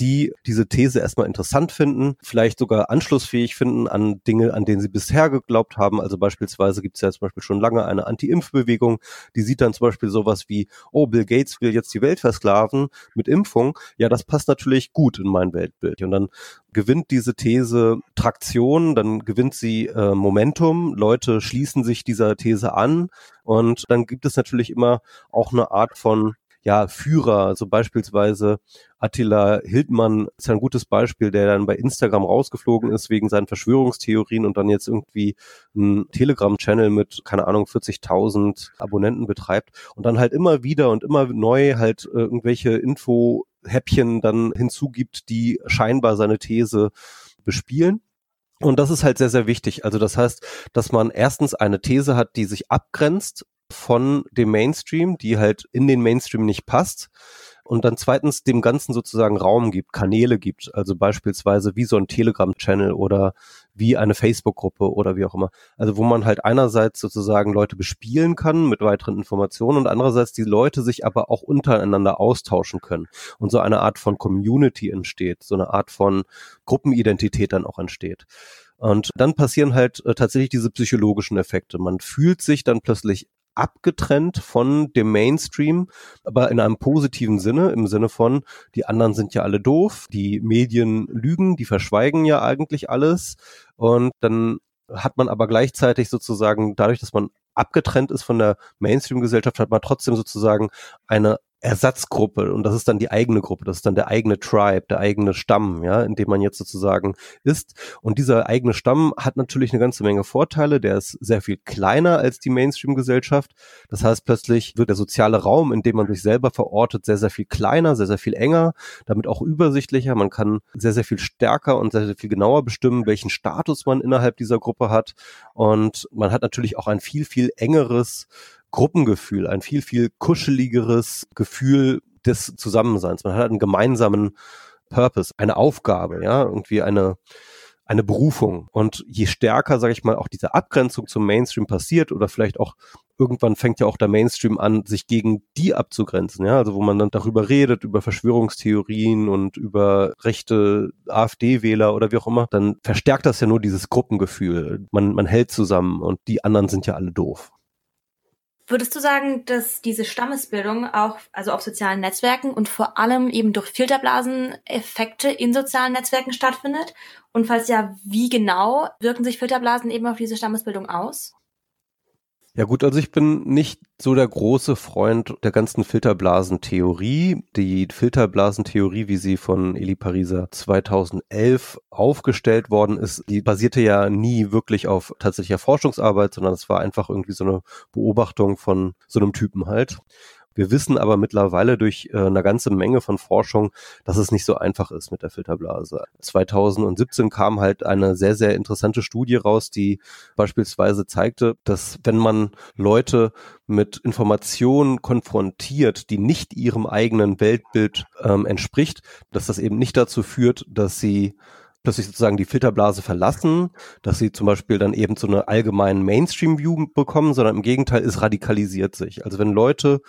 Speaker 4: die diese These erstmal interessant finden, vielleicht sogar anschlussfähig finden an Dinge, an denen sie bisher geglaubt haben. Also beispielsweise gibt es ja zum Beispiel schon lange eine Anti-Impf-Bewegung, die sieht dann zum Beispiel sowas wie, oh, Bill Gates will jetzt die Welt versklaven mit Impfung. Ja, das passt natürlich gut in mein Weltbild. Und dann gewinnt diese These Traktion, dann gewinnt sie äh, Momentum, Leute schließen sich dieser These an und dann gibt es natürlich immer auch eine Art von ja, Führer, also beispielsweise Attila Hildmann ist ein gutes Beispiel, der dann bei Instagram rausgeflogen ist wegen seinen Verschwörungstheorien und dann jetzt irgendwie einen Telegram-Channel mit, keine Ahnung, 40.000 Abonnenten betreibt und dann halt immer wieder und immer neu halt äh, irgendwelche Info-Häppchen dann hinzugibt, die scheinbar seine These bespielen. Und das ist halt sehr, sehr wichtig. Also das heißt, dass man erstens eine These hat, die sich abgrenzt von dem Mainstream, die halt in den Mainstream nicht passt. Und dann zweitens dem Ganzen sozusagen Raum gibt, Kanäle gibt, also beispielsweise wie so ein Telegram-Channel oder wie eine Facebook-Gruppe oder wie auch immer. Also wo man halt einerseits sozusagen Leute bespielen kann mit weiteren Informationen und andererseits die Leute sich aber auch untereinander austauschen können und so eine Art von Community entsteht, so eine Art von Gruppenidentität dann auch entsteht. Und dann passieren halt äh, tatsächlich diese psychologischen Effekte. Man fühlt sich dann plötzlich abgetrennt von dem Mainstream, aber in einem positiven Sinne, im Sinne von, die anderen sind ja alle doof, die Medien lügen, die verschweigen ja eigentlich alles. Und dann hat man aber gleichzeitig sozusagen, dadurch, dass man abgetrennt ist von der Mainstream-Gesellschaft, hat man trotzdem sozusagen eine Ersatzgruppe und das ist dann die eigene Gruppe, das ist dann der eigene Tribe, der eigene Stamm, ja, in dem man jetzt sozusagen ist. Und dieser eigene Stamm hat natürlich eine ganze Menge Vorteile. Der ist sehr viel kleiner als die Mainstream-Gesellschaft. Das heißt, plötzlich wird der soziale Raum, in dem man sich selber verortet, sehr, sehr viel kleiner, sehr, sehr viel enger, damit auch übersichtlicher. Man kann sehr, sehr viel stärker und sehr, sehr viel genauer bestimmen, welchen Status man innerhalb dieser Gruppe hat. Und man hat natürlich auch ein viel, viel engeres Gruppengefühl, ein viel, viel kuscheligeres Gefühl des Zusammenseins. Man hat einen gemeinsamen Purpose, eine Aufgabe, ja, irgendwie eine, eine Berufung. Und je stärker, sage ich mal, auch diese Abgrenzung zum Mainstream passiert oder vielleicht auch irgendwann fängt ja auch der Mainstream an, sich gegen die abzugrenzen, ja, also wo man dann darüber redet, über Verschwörungstheorien und über rechte AfD-Wähler oder wie auch immer, dann verstärkt das ja nur dieses Gruppengefühl. Man, man hält zusammen und die anderen sind ja alle doof.
Speaker 1: Würdest du sagen, dass diese Stammesbildung auch, also auf sozialen Netzwerken und vor allem eben durch Filterblasen-Effekte in sozialen Netzwerken stattfindet? Und falls ja, wie genau wirken sich Filterblasen eben auf diese Stammesbildung aus?
Speaker 4: Ja gut, also ich bin nicht so der große Freund der ganzen Filterblasentheorie. Die Filterblasentheorie, wie sie von Eli Pariser 2011 aufgestellt worden ist, die basierte ja nie wirklich auf tatsächlicher Forschungsarbeit, sondern es war einfach irgendwie so eine Beobachtung von so einem Typen halt. Wir wissen aber mittlerweile durch äh, eine ganze Menge von Forschung, dass es nicht so einfach ist mit der Filterblase. 2017 kam halt eine sehr, sehr interessante Studie raus, die beispielsweise zeigte, dass wenn man Leute mit Informationen konfrontiert, die nicht ihrem eigenen Weltbild ähm, entspricht, dass das eben nicht dazu führt, dass sie plötzlich sozusagen die Filterblase verlassen, dass sie zum Beispiel dann eben so eine allgemeinen Mainstream-View bekommen, sondern im Gegenteil, es radikalisiert sich. Also wenn Leute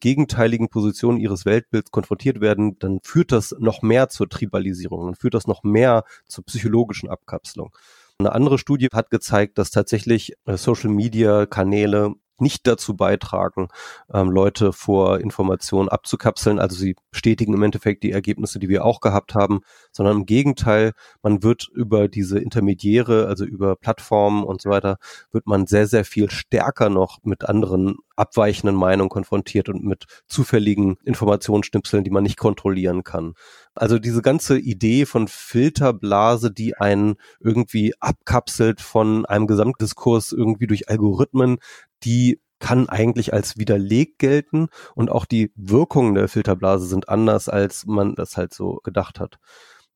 Speaker 4: gegenteiligen Positionen ihres Weltbilds konfrontiert werden, dann führt das noch mehr zur Tribalisierung, dann führt das noch mehr zur psychologischen Abkapselung. Eine andere Studie hat gezeigt, dass tatsächlich äh, Social-Media-Kanäle nicht dazu beitragen, ähm, Leute vor Informationen abzukapseln. Also sie bestätigen im Endeffekt die Ergebnisse, die wir auch gehabt haben, sondern im Gegenteil, man wird über diese Intermediäre, also über Plattformen und so weiter, wird man sehr, sehr viel stärker noch mit anderen abweichenden Meinungen konfrontiert und mit zufälligen Informationsschnipseln, die man nicht kontrollieren kann. Also diese ganze Idee von Filterblase, die einen irgendwie abkapselt von einem Gesamtdiskurs irgendwie durch Algorithmen, die kann eigentlich als widerlegt gelten und auch die Wirkungen der Filterblase sind anders, als man das halt so gedacht hat.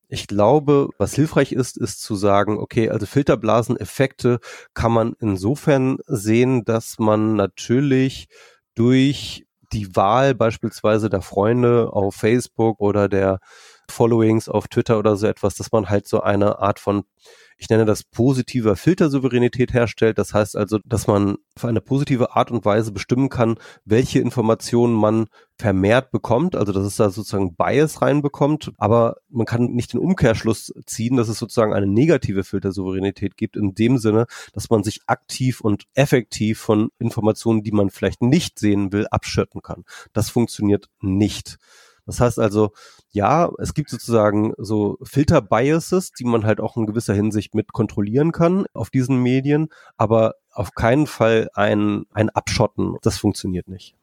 Speaker 4: Ich glaube, was hilfreich ist, ist zu sagen, okay, also Filterblaseneffekte kann man insofern sehen, dass man natürlich durch die Wahl beispielsweise der Freunde auf Facebook oder der Followings auf Twitter oder so etwas, dass man halt so eine Art von ich nenne das positiver Filtersouveränität herstellt. Das heißt also, dass man auf eine positive Art und Weise bestimmen kann, welche Informationen man vermehrt bekommt, also dass es da sozusagen Bias reinbekommt, aber man kann nicht den Umkehrschluss ziehen, dass es sozusagen eine negative Filtersouveränität gibt, in dem Sinne, dass man sich aktiv und effektiv von Informationen, die man vielleicht nicht sehen will, abschirten kann. Das funktioniert nicht. Das heißt also, ja, es gibt sozusagen so Filter-Biases, die man halt auch in gewisser Hinsicht mit kontrollieren kann auf diesen Medien, aber auf keinen Fall ein, ein Abschotten. Das funktioniert nicht.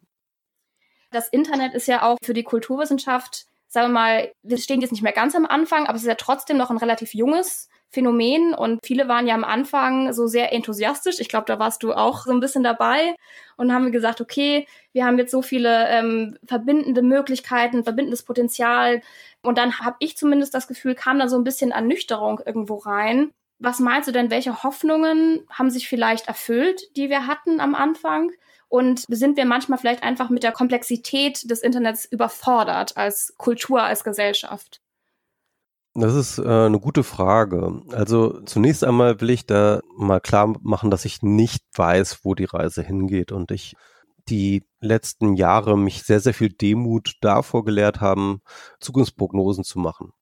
Speaker 2: Das Internet ist ja auch für die Kulturwissenschaft, sagen wir mal, wir stehen jetzt nicht mehr ganz am Anfang, aber es ist ja trotzdem noch ein relativ junges Phänomen und viele waren ja am Anfang so sehr enthusiastisch. Ich glaube, da warst du auch so ein bisschen dabei und haben gesagt, okay, wir haben jetzt so viele ähm, verbindende Möglichkeiten, verbindendes Potenzial und dann habe ich zumindest das Gefühl, kam da so ein bisschen Ernüchterung irgendwo rein. Was meinst du denn, welche Hoffnungen haben sich vielleicht erfüllt, die wir hatten am Anfang? Und sind wir manchmal vielleicht einfach mit der Komplexität des Internets überfordert als Kultur, als Gesellschaft?
Speaker 4: Das ist äh, eine gute Frage. Also zunächst einmal will ich da mal klar machen, dass ich nicht weiß, wo die Reise hingeht und ich die letzten Jahre mich sehr, sehr viel Demut davor gelehrt haben, Zukunftsprognosen zu machen.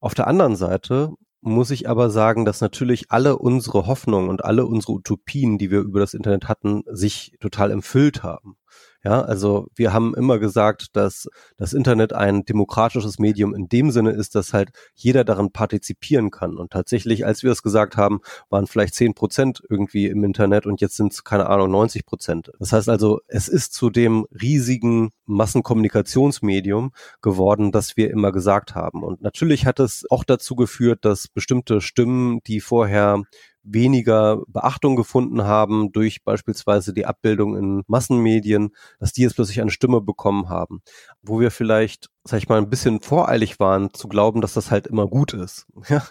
Speaker 4: Auf der anderen Seite muss ich aber sagen, dass natürlich alle unsere Hoffnungen und alle unsere Utopien, die wir über das Internet hatten, sich total empfüllt haben. Ja, also wir haben immer gesagt, dass das Internet ein demokratisches Medium in dem Sinne ist, dass halt jeder daran partizipieren kann. Und tatsächlich, als wir es gesagt haben, waren vielleicht zehn Prozent irgendwie im Internet und jetzt sind es, keine Ahnung, 90 Prozent. Das heißt also, es ist zu dem riesigen Massenkommunikationsmedium geworden, das wir immer gesagt haben. Und natürlich hat es auch dazu geführt, dass bestimmte Stimmen, die vorher weniger Beachtung gefunden haben durch beispielsweise die Abbildung in Massenmedien, dass die jetzt plötzlich eine Stimme bekommen haben, wo wir vielleicht, sag ich mal, ein bisschen voreilig waren zu glauben, dass das halt immer gut ist. (laughs) Ja?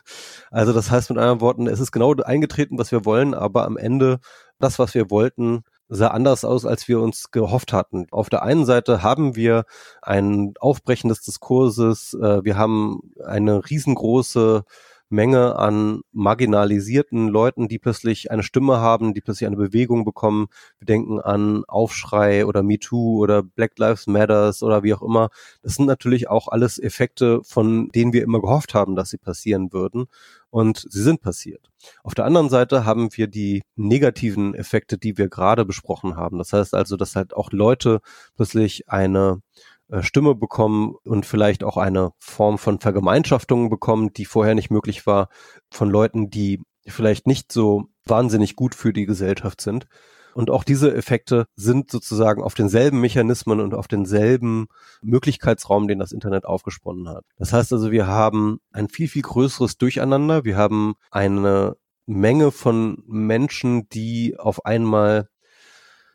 Speaker 4: Also das heißt mit anderen Worten, es ist genau eingetreten, was wir wollen, aber am Ende das, was wir wollten, sah anders aus, als wir uns gehofft hatten. Auf der einen Seite haben wir ein Aufbrechen des Diskurses, äh, wir haben eine riesengroße Menge an marginalisierten Leuten, die plötzlich eine Stimme haben, die plötzlich eine Bewegung bekommen. Wir denken an Aufschrei oder MeToo oder Black Lives Matters oder wie auch immer. Das sind natürlich auch alles Effekte, von denen wir immer gehofft haben, dass sie passieren würden. Und sie sind passiert. Auf der anderen Seite haben wir die negativen Effekte, die wir gerade besprochen haben. Das heißt also, dass halt auch Leute plötzlich eine Stimme bekommen und vielleicht auch eine Form von Vergemeinschaftung bekommen, die vorher nicht möglich war, von Leuten, die vielleicht nicht so wahnsinnig gut für die Gesellschaft sind. Und auch diese Effekte sind sozusagen auf denselben Mechanismen und auf denselben Möglichkeitsraum, den das Internet aufgesponnen hat. Das heißt also, wir haben ein viel, viel größeres Durcheinander. Wir haben eine Menge von Menschen, die auf einmal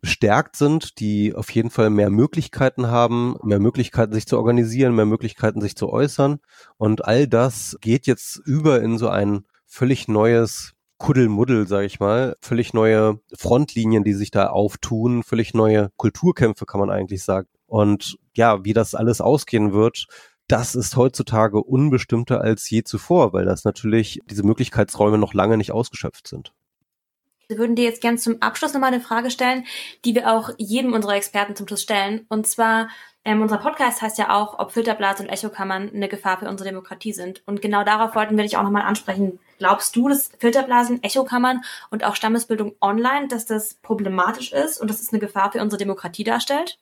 Speaker 4: bestärkt sind, die auf jeden Fall mehr Möglichkeiten haben, mehr Möglichkeiten sich zu organisieren, mehr Möglichkeiten sich zu äußern. Und all das geht jetzt über in so ein völlig neues Kuddelmuddel, sage ich mal, völlig neue Frontlinien, die sich da auftun, völlig neue Kulturkämpfe, kann man eigentlich sagen. Und ja, wie das alles ausgehen wird, das ist heutzutage unbestimmter als je zuvor, weil das natürlich diese Möglichkeitsräume noch lange nicht ausgeschöpft sind.
Speaker 1: Wir würden dir jetzt gern zum Abschluss nochmal eine Frage stellen, die wir auch jedem unserer Experten zum Schluss stellen. Und zwar, ähm, unser Podcast heißt ja auch, ob Filterblasen und Echokammern eine Gefahr für unsere Demokratie sind. Und genau darauf wollten wir dich auch nochmal ansprechen. Glaubst du, dass Filterblasen, Echokammern und auch Stammesbildung online, dass das problematisch ist und dass es eine Gefahr für unsere Demokratie darstellt?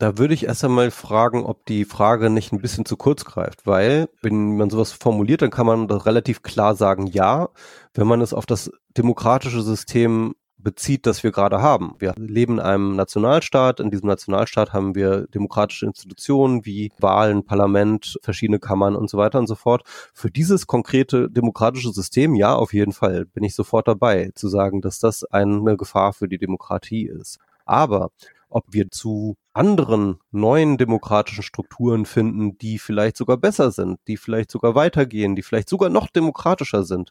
Speaker 4: Da würde ich erst einmal fragen, ob die Frage nicht ein bisschen zu kurz greift, weil wenn man sowas formuliert, dann kann man relativ klar sagen, ja. Wenn man es auf das demokratische System bezieht, das wir gerade haben. Wir leben in einem Nationalstaat. In diesem Nationalstaat haben wir demokratische Institutionen wie Wahlen, Parlament, verschiedene Kammern und so weiter und so fort. Für dieses konkrete demokratische System, ja, auf jeden Fall bin ich sofort dabei, zu sagen, dass das eine Gefahr für die Demokratie ist. Aber ob wir zu anderen neuen demokratischen Strukturen finden, die vielleicht sogar besser sind, die vielleicht sogar weitergehen, die vielleicht sogar noch demokratischer sind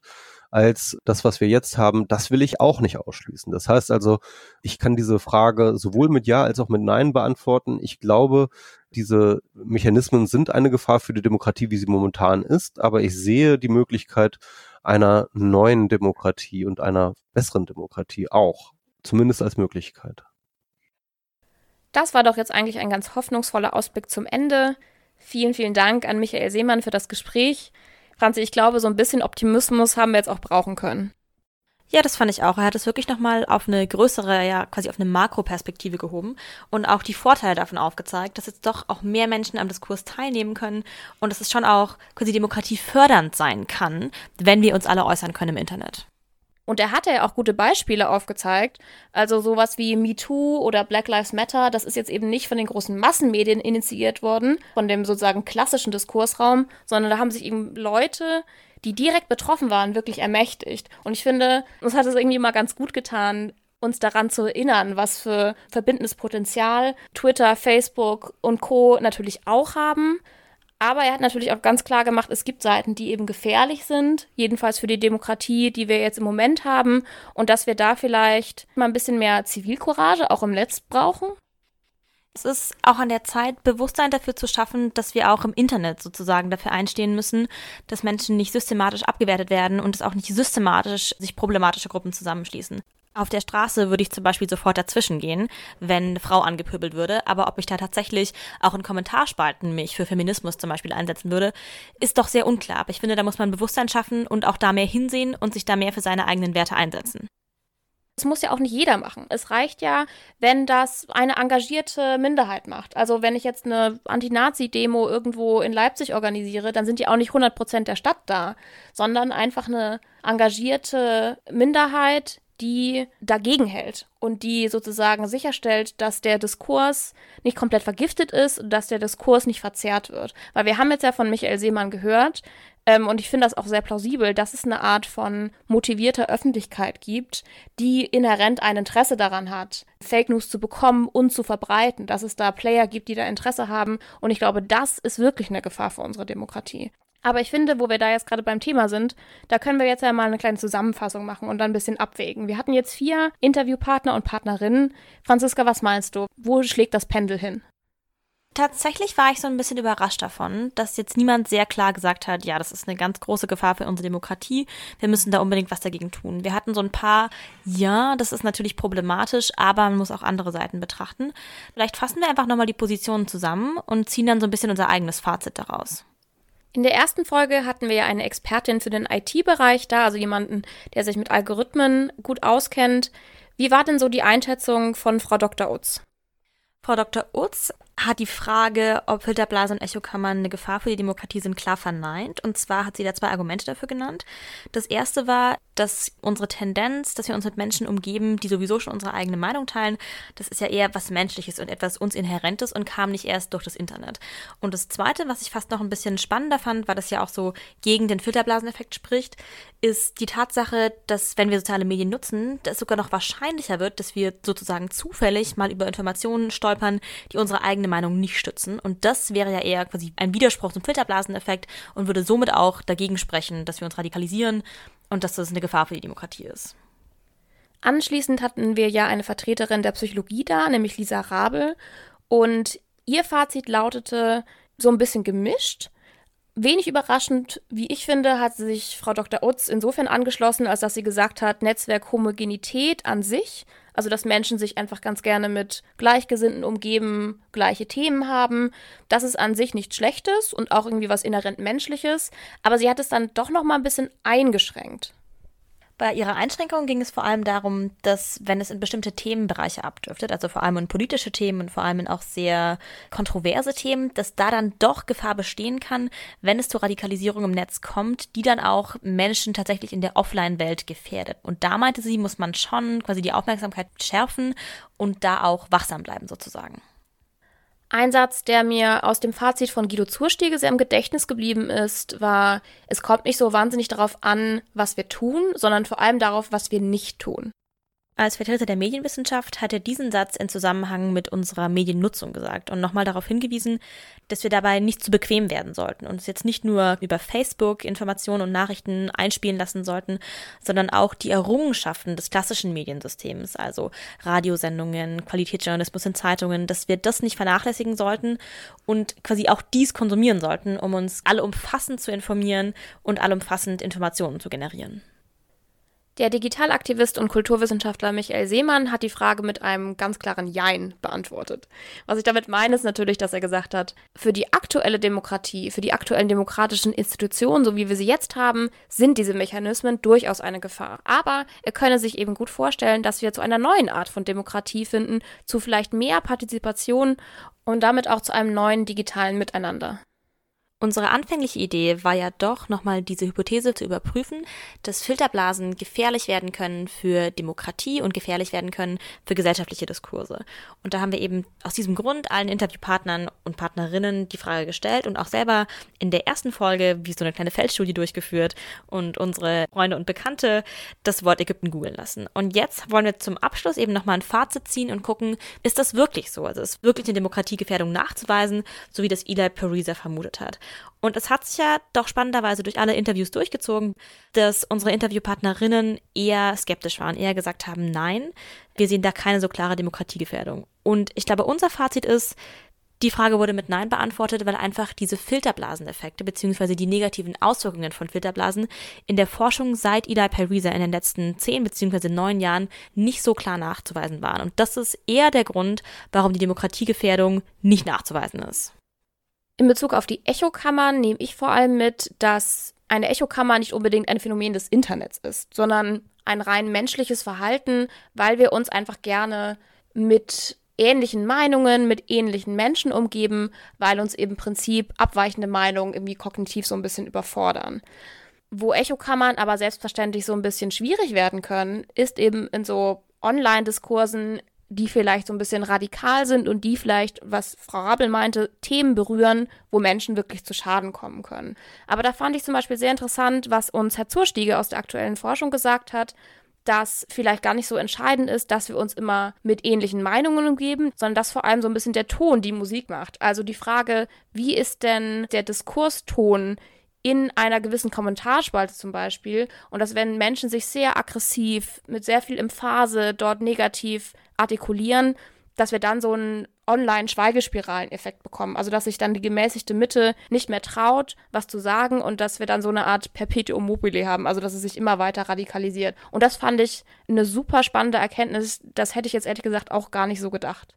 Speaker 4: als das, was wir jetzt haben, das will ich auch nicht ausschließen. Das heißt also, ich kann diese Frage sowohl mit Ja als auch mit Nein beantworten. Ich glaube, diese Mechanismen sind eine Gefahr für die Demokratie, wie sie momentan ist, aber ich sehe die Möglichkeit einer neuen Demokratie und einer besseren Demokratie auch, zumindest als Möglichkeit.
Speaker 2: Das war doch jetzt eigentlich ein ganz hoffnungsvoller Ausblick zum Ende. Vielen, vielen Dank an Michael Seemann für das Gespräch. Franzi, ich glaube, so ein bisschen Optimismus haben wir jetzt auch brauchen können.
Speaker 1: Ja, das fand ich auch. Er hat es wirklich nochmal auf eine größere, ja, quasi auf eine Makroperspektive gehoben und auch die Vorteile davon aufgezeigt, dass jetzt doch auch mehr Menschen am Diskurs teilnehmen können und dass es schon auch quasi Demokratie fördernd sein kann, wenn wir uns alle äußern können im Internet.
Speaker 2: Und er hatte ja auch gute Beispiele aufgezeigt. Also sowas wie MeToo oder Black Lives Matter, das ist jetzt eben nicht von den großen Massenmedien initiiert worden, von dem sozusagen klassischen Diskursraum, sondern da haben sich eben Leute, die direkt betroffen waren, wirklich ermächtigt. Und ich finde, uns hat es irgendwie mal ganz gut getan, uns daran zu erinnern, was für verbindendes Potenzial Twitter, Facebook und Co. natürlich auch haben aber er hat natürlich auch ganz klar gemacht, es gibt Seiten, die eben gefährlich sind, jedenfalls für die Demokratie, die wir jetzt im Moment haben, und dass wir da vielleicht mal ein bisschen mehr Zivilcourage auch im Netz brauchen.
Speaker 1: Es ist auch an der Zeit, Bewusstsein dafür zu schaffen, dass wir auch im Internet sozusagen dafür einstehen müssen, dass Menschen nicht systematisch abgewertet werden und dass auch nicht systematisch sich problematische Gruppen zusammenschließen. Auf der Straße würde ich zum Beispiel sofort dazwischen gehen, wenn eine Frau angepöbelt würde. Aber ob ich da tatsächlich auch in Kommentarspalten mich für Feminismus zum Beispiel einsetzen würde, ist doch sehr unklar. Aber ich finde, da muss man Bewusstsein schaffen und auch da mehr hinsehen und sich da mehr für seine eigenen Werte einsetzen.
Speaker 2: Das muss ja auch nicht jeder machen. Es reicht ja, wenn das eine engagierte Minderheit macht. Also wenn ich jetzt eine Anti-Nazi-Demo irgendwo in Leipzig organisiere, dann sind die auch nicht 100 Prozent der Stadt da, sondern einfach eine engagierte Minderheit, die dagegen hält und die sozusagen sicherstellt, dass der Diskurs nicht komplett vergiftet ist und dass der Diskurs nicht verzerrt wird. Weil wir haben jetzt ja von Michael Seemann gehört, ähm, und ich finde das auch sehr plausibel, dass es eine Art von motivierter Öffentlichkeit gibt, die inhärent ein Interesse daran hat, Fake News zu bekommen und zu verbreiten, dass es da Player gibt, die da Interesse haben. Und ich glaube, das ist wirklich eine Gefahr für unsere Demokratie. Aber ich finde, wo wir da jetzt gerade beim Thema sind, da können wir jetzt ja mal eine kleine Zusammenfassung machen und dann ein bisschen abwägen. Wir hatten jetzt vier Interviewpartner und Partnerinnen. Franziska, was meinst du? Wo schlägt das Pendel hin?
Speaker 1: Tatsächlich war ich so ein bisschen überrascht davon, dass jetzt niemand sehr klar gesagt hat, ja, das ist eine ganz große Gefahr für unsere Demokratie. Wir müssen da unbedingt was dagegen tun. Wir hatten so ein paar, ja, das ist natürlich problematisch, aber man muss auch andere Seiten betrachten. Vielleicht fassen wir einfach nochmal die Positionen zusammen und ziehen dann so ein bisschen unser eigenes Fazit daraus.
Speaker 2: In der ersten Folge hatten wir ja eine Expertin für den IT-Bereich da, also jemanden, der sich mit Algorithmen gut auskennt. Wie war denn so die Einschätzung von Frau Dr. Utz?
Speaker 1: Frau Dr. Utz hat die Frage, ob Filterblasen und Echokammern eine Gefahr für die Demokratie sind, klar verneint. Und zwar hat sie da zwei Argumente dafür genannt. Das erste war, dass unsere Tendenz, dass wir uns mit Menschen umgeben, die sowieso schon unsere eigene Meinung teilen, das ist ja eher was Menschliches und etwas uns Inhärentes und kam nicht erst durch das Internet. Und das zweite, was ich fast noch ein bisschen spannender fand, weil das ja auch so gegen den Filterblaseneffekt spricht, ist die Tatsache, dass wenn wir soziale Medien nutzen, dass sogar noch wahrscheinlicher wird, dass wir sozusagen zufällig mal über Informationen stolpern, die unsere eigene eigene Meinung nicht stützen. Und das wäre ja eher quasi ein Widerspruch zum Filterblaseneffekt und würde somit auch dagegen sprechen, dass wir uns radikalisieren und dass das eine Gefahr für die Demokratie ist.
Speaker 2: Anschließend hatten wir ja eine Vertreterin der Psychologie da, nämlich Lisa Rabel. Und ihr Fazit lautete so ein bisschen gemischt. Wenig überraschend, wie ich finde, hat sich Frau Dr. Utz insofern angeschlossen, als dass sie gesagt hat, Netzwerkhomogenität an sich also, dass Menschen sich einfach ganz gerne mit Gleichgesinnten umgeben, gleiche Themen haben. Das ist an sich nichts Schlechtes und auch irgendwie was inhärent Menschliches. Aber sie hat es dann doch noch mal ein bisschen eingeschränkt.
Speaker 1: Bei ihrer Einschränkung ging es vor allem darum, dass wenn es in bestimmte Themenbereiche abdriftet, also vor allem in politische Themen und vor allem in auch sehr kontroverse Themen, dass da dann doch Gefahr bestehen kann, wenn es zur Radikalisierung im Netz kommt, die dann auch Menschen tatsächlich in der Offline-Welt gefährdet. Und da meinte sie, muss man schon quasi die Aufmerksamkeit schärfen und da auch wachsam bleiben sozusagen.
Speaker 2: Ein Satz, der mir aus dem Fazit von Guido Zurstiege sehr im Gedächtnis geblieben ist, war, es kommt nicht so wahnsinnig darauf an, was wir tun, sondern vor allem darauf, was wir nicht tun.
Speaker 1: Als Vertreter der Medienwissenschaft hat er diesen Satz in Zusammenhang mit unserer Mediennutzung gesagt und nochmal darauf hingewiesen, dass wir dabei nicht zu bequem werden sollten und uns jetzt nicht nur über Facebook Informationen und Nachrichten einspielen lassen sollten, sondern auch die Errungenschaften des klassischen Mediensystems, also Radiosendungen, Qualitätsjournalismus in Zeitungen, dass wir das nicht vernachlässigen sollten und quasi auch dies konsumieren sollten, um uns allumfassend zu informieren und allumfassend Informationen zu generieren.
Speaker 2: Der Digitalaktivist und Kulturwissenschaftler Michael Seemann hat die Frage mit einem ganz klaren Jein beantwortet. Was ich damit meine, ist natürlich, dass er gesagt hat, für die aktuelle Demokratie, für die aktuellen demokratischen Institutionen, so wie wir sie jetzt haben, sind diese Mechanismen durchaus eine Gefahr. Aber er könne sich eben gut vorstellen, dass wir zu einer neuen Art von Demokratie finden, zu vielleicht mehr Partizipation und damit auch zu einem neuen digitalen Miteinander.
Speaker 1: Unsere anfängliche Idee war ja doch, nochmal diese Hypothese zu überprüfen, dass Filterblasen gefährlich werden können für Demokratie und gefährlich werden können für gesellschaftliche Diskurse. Und da haben wir eben aus diesem Grund allen Interviewpartnern und Partnerinnen die Frage gestellt und auch selber in der ersten Folge wie so eine kleine Feldstudie durchgeführt und unsere Freunde und Bekannte das Wort Ägypten googeln lassen. Und jetzt wollen wir zum Abschluss eben nochmal ein Fazit ziehen und gucken, ist das wirklich so? Also ist wirklich eine Demokratiegefährdung nachzuweisen, so wie das Eli Pariser vermutet hat. Und es hat sich ja doch spannenderweise durch alle Interviews durchgezogen, dass unsere Interviewpartnerinnen eher skeptisch waren, eher gesagt haben, nein, wir sehen da keine so klare Demokratiegefährdung. Und ich glaube, unser Fazit ist, die Frage wurde mit Nein beantwortet, weil einfach diese Filterblaseneffekte bzw. die negativen Auswirkungen von Filterblasen in der Forschung seit Eli Pariser in den letzten zehn bzw. neun Jahren nicht so klar nachzuweisen waren. Und das ist eher der Grund, warum die Demokratiegefährdung nicht nachzuweisen ist.
Speaker 2: In Bezug auf die Echokammern nehme ich vor allem mit, dass eine Echokammer nicht unbedingt ein Phänomen des Internets ist, sondern ein rein menschliches Verhalten, weil wir uns einfach gerne mit ähnlichen Meinungen, mit ähnlichen Menschen umgeben, weil uns im Prinzip abweichende Meinungen irgendwie kognitiv so ein bisschen überfordern. Wo Echokammern aber selbstverständlich so ein bisschen schwierig werden können, ist eben in so Online-Diskursen die vielleicht so ein bisschen radikal sind und die vielleicht, was Frau Rabel meinte, Themen berühren, wo Menschen wirklich zu Schaden kommen können. Aber da fand ich zum Beispiel sehr interessant, was uns Herr Zurstiege aus der aktuellen Forschung gesagt hat, dass vielleicht gar nicht so entscheidend ist, dass wir uns immer mit ähnlichen Meinungen umgeben, sondern dass vor allem so ein bisschen der Ton die Musik macht. Also die Frage, wie ist denn der Diskurston in einer gewissen Kommentarspalte zum Beispiel und dass wenn Menschen sich sehr aggressiv mit sehr viel Emphase dort negativ artikulieren, dass wir dann so einen Online-Schweigespiralen-Effekt bekommen. Also dass sich dann die gemäßigte Mitte nicht mehr traut, was zu sagen und dass wir dann so eine Art Perpetuum mobile haben, also dass es sich immer weiter radikalisiert. Und das fand ich eine super spannende Erkenntnis. Das hätte ich jetzt ehrlich gesagt auch gar nicht so gedacht.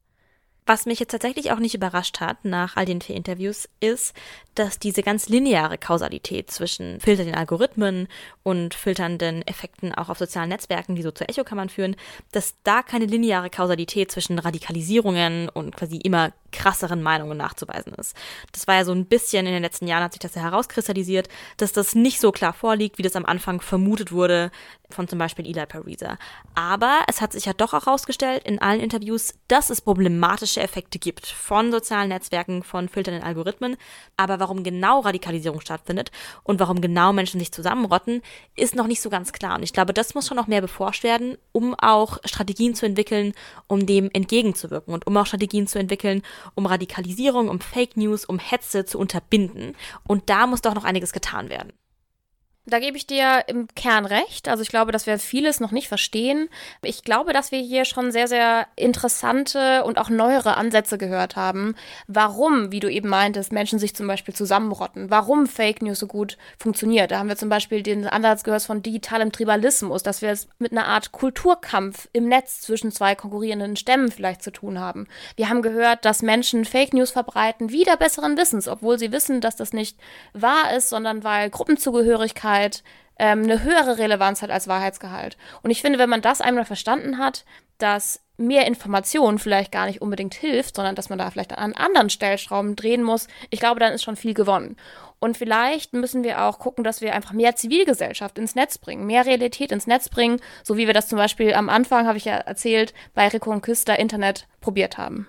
Speaker 1: Was mich jetzt tatsächlich auch nicht überrascht hat nach all den vier Interviews, ist, dass diese ganz lineare Kausalität zwischen filternden Algorithmen und filternden Effekten auch auf sozialen Netzwerken, die so zu Echokammern führen, dass da keine lineare Kausalität zwischen Radikalisierungen und quasi immer krasseren Meinungen nachzuweisen ist. Das war ja so ein bisschen in den letzten Jahren hat sich das ja herauskristallisiert, dass das nicht so klar vorliegt, wie das am Anfang vermutet wurde von zum Beispiel Eli Pariser. Aber es hat sich ja doch auch herausgestellt in allen Interviews, dass es problematische Effekte gibt von sozialen Netzwerken, von filternden Algorithmen. Aber warum genau Radikalisierung stattfindet und warum genau Menschen sich zusammenrotten, ist noch nicht so ganz klar. Und ich glaube, das muss schon noch mehr beforscht werden, um auch Strategien zu entwickeln, um dem entgegenzuwirken und um auch Strategien zu entwickeln, um Radikalisierung, um Fake News, um Hetze zu unterbinden. Und da muss doch noch einiges getan werden.
Speaker 2: Da gebe ich dir im Kern recht. Also ich glaube, dass wir vieles noch nicht verstehen. Ich glaube, dass wir hier schon sehr, sehr interessante und auch neuere Ansätze gehört haben. Warum, wie du eben meintest, Menschen sich zum Beispiel zusammenrotten. Warum Fake News so gut funktioniert. Da haben wir zum Beispiel den Ansatz gehört von digitalem Tribalismus, dass wir es mit einer Art Kulturkampf im Netz zwischen zwei konkurrierenden Stämmen vielleicht zu tun haben. Wir haben gehört, dass Menschen Fake News verbreiten, wieder besseren Wissens, obwohl sie wissen, dass das nicht wahr ist, sondern weil Gruppenzugehörigkeit Wahrheit ähm, eine höhere Relevanz hat als Wahrheitsgehalt. Und ich finde, wenn man das einmal verstanden hat, dass mehr Information vielleicht gar nicht unbedingt hilft, sondern dass man da vielleicht an anderen Stellschrauben drehen muss, ich glaube, dann ist schon viel gewonnen. Und vielleicht müssen wir auch gucken, dass wir einfach mehr Zivilgesellschaft ins Netz bringen, mehr Realität ins Netz bringen, so wie wir das zum Beispiel am Anfang, habe ich ja erzählt, bei Reconquista Internet probiert haben.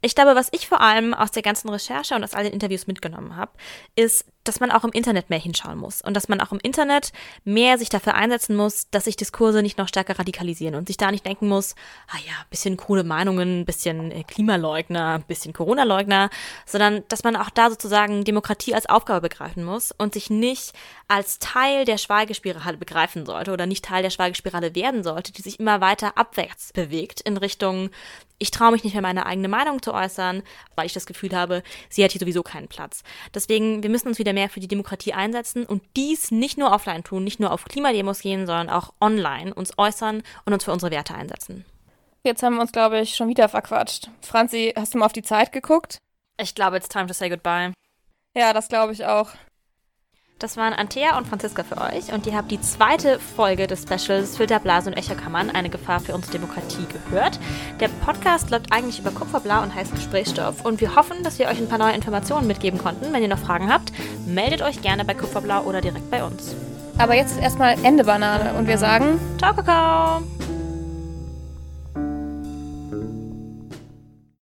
Speaker 1: Ich glaube, was ich vor allem aus der ganzen Recherche und aus all den Interviews mitgenommen habe, ist, dass man auch im Internet mehr hinschauen muss und dass man auch im Internet mehr sich dafür einsetzen muss, dass sich Diskurse nicht noch stärker radikalisieren und sich da nicht denken muss, ah ja, bisschen krude Meinungen, bisschen äh, Klimaleugner, bisschen Corona-Leugner, sondern dass man auch da sozusagen Demokratie als Aufgabe begreifen muss und sich nicht als Teil der Schweigespirale begreifen sollte oder nicht Teil der Schweigespirale werden sollte, die sich immer weiter abwärts bewegt in Richtung ich traue mich nicht mehr meine eigene Meinung zu äußern, weil ich das Gefühl habe, sie hat hier sowieso keinen Platz. Deswegen, wir müssen uns wieder mehr für die Demokratie einsetzen und dies nicht nur offline tun, nicht nur auf Klimademos gehen, sondern auch online uns äußern und uns für unsere Werte einsetzen.
Speaker 2: Jetzt haben wir uns, glaube ich, schon wieder verquatscht. Franzi, hast du mal auf die Zeit geguckt?
Speaker 1: Ich glaube, it's time to say goodbye.
Speaker 2: Ja, das glaube ich auch.
Speaker 1: Das waren Antea und Franziska für euch und ihr habt die zweite Folge des Specials Filterblasen und Echokammern, eine Gefahr für unsere Demokratie gehört. Der Podcast läuft eigentlich über Kupferblau und heißt Gesprächsstoff und wir hoffen, dass wir euch ein paar neue Informationen mitgeben konnten. Wenn ihr noch Fragen habt, meldet euch gerne bei Kupferblau oder direkt bei uns.
Speaker 2: Aber jetzt ist erstmal Ende Banane und wir sagen
Speaker 1: Ciao, Kakao!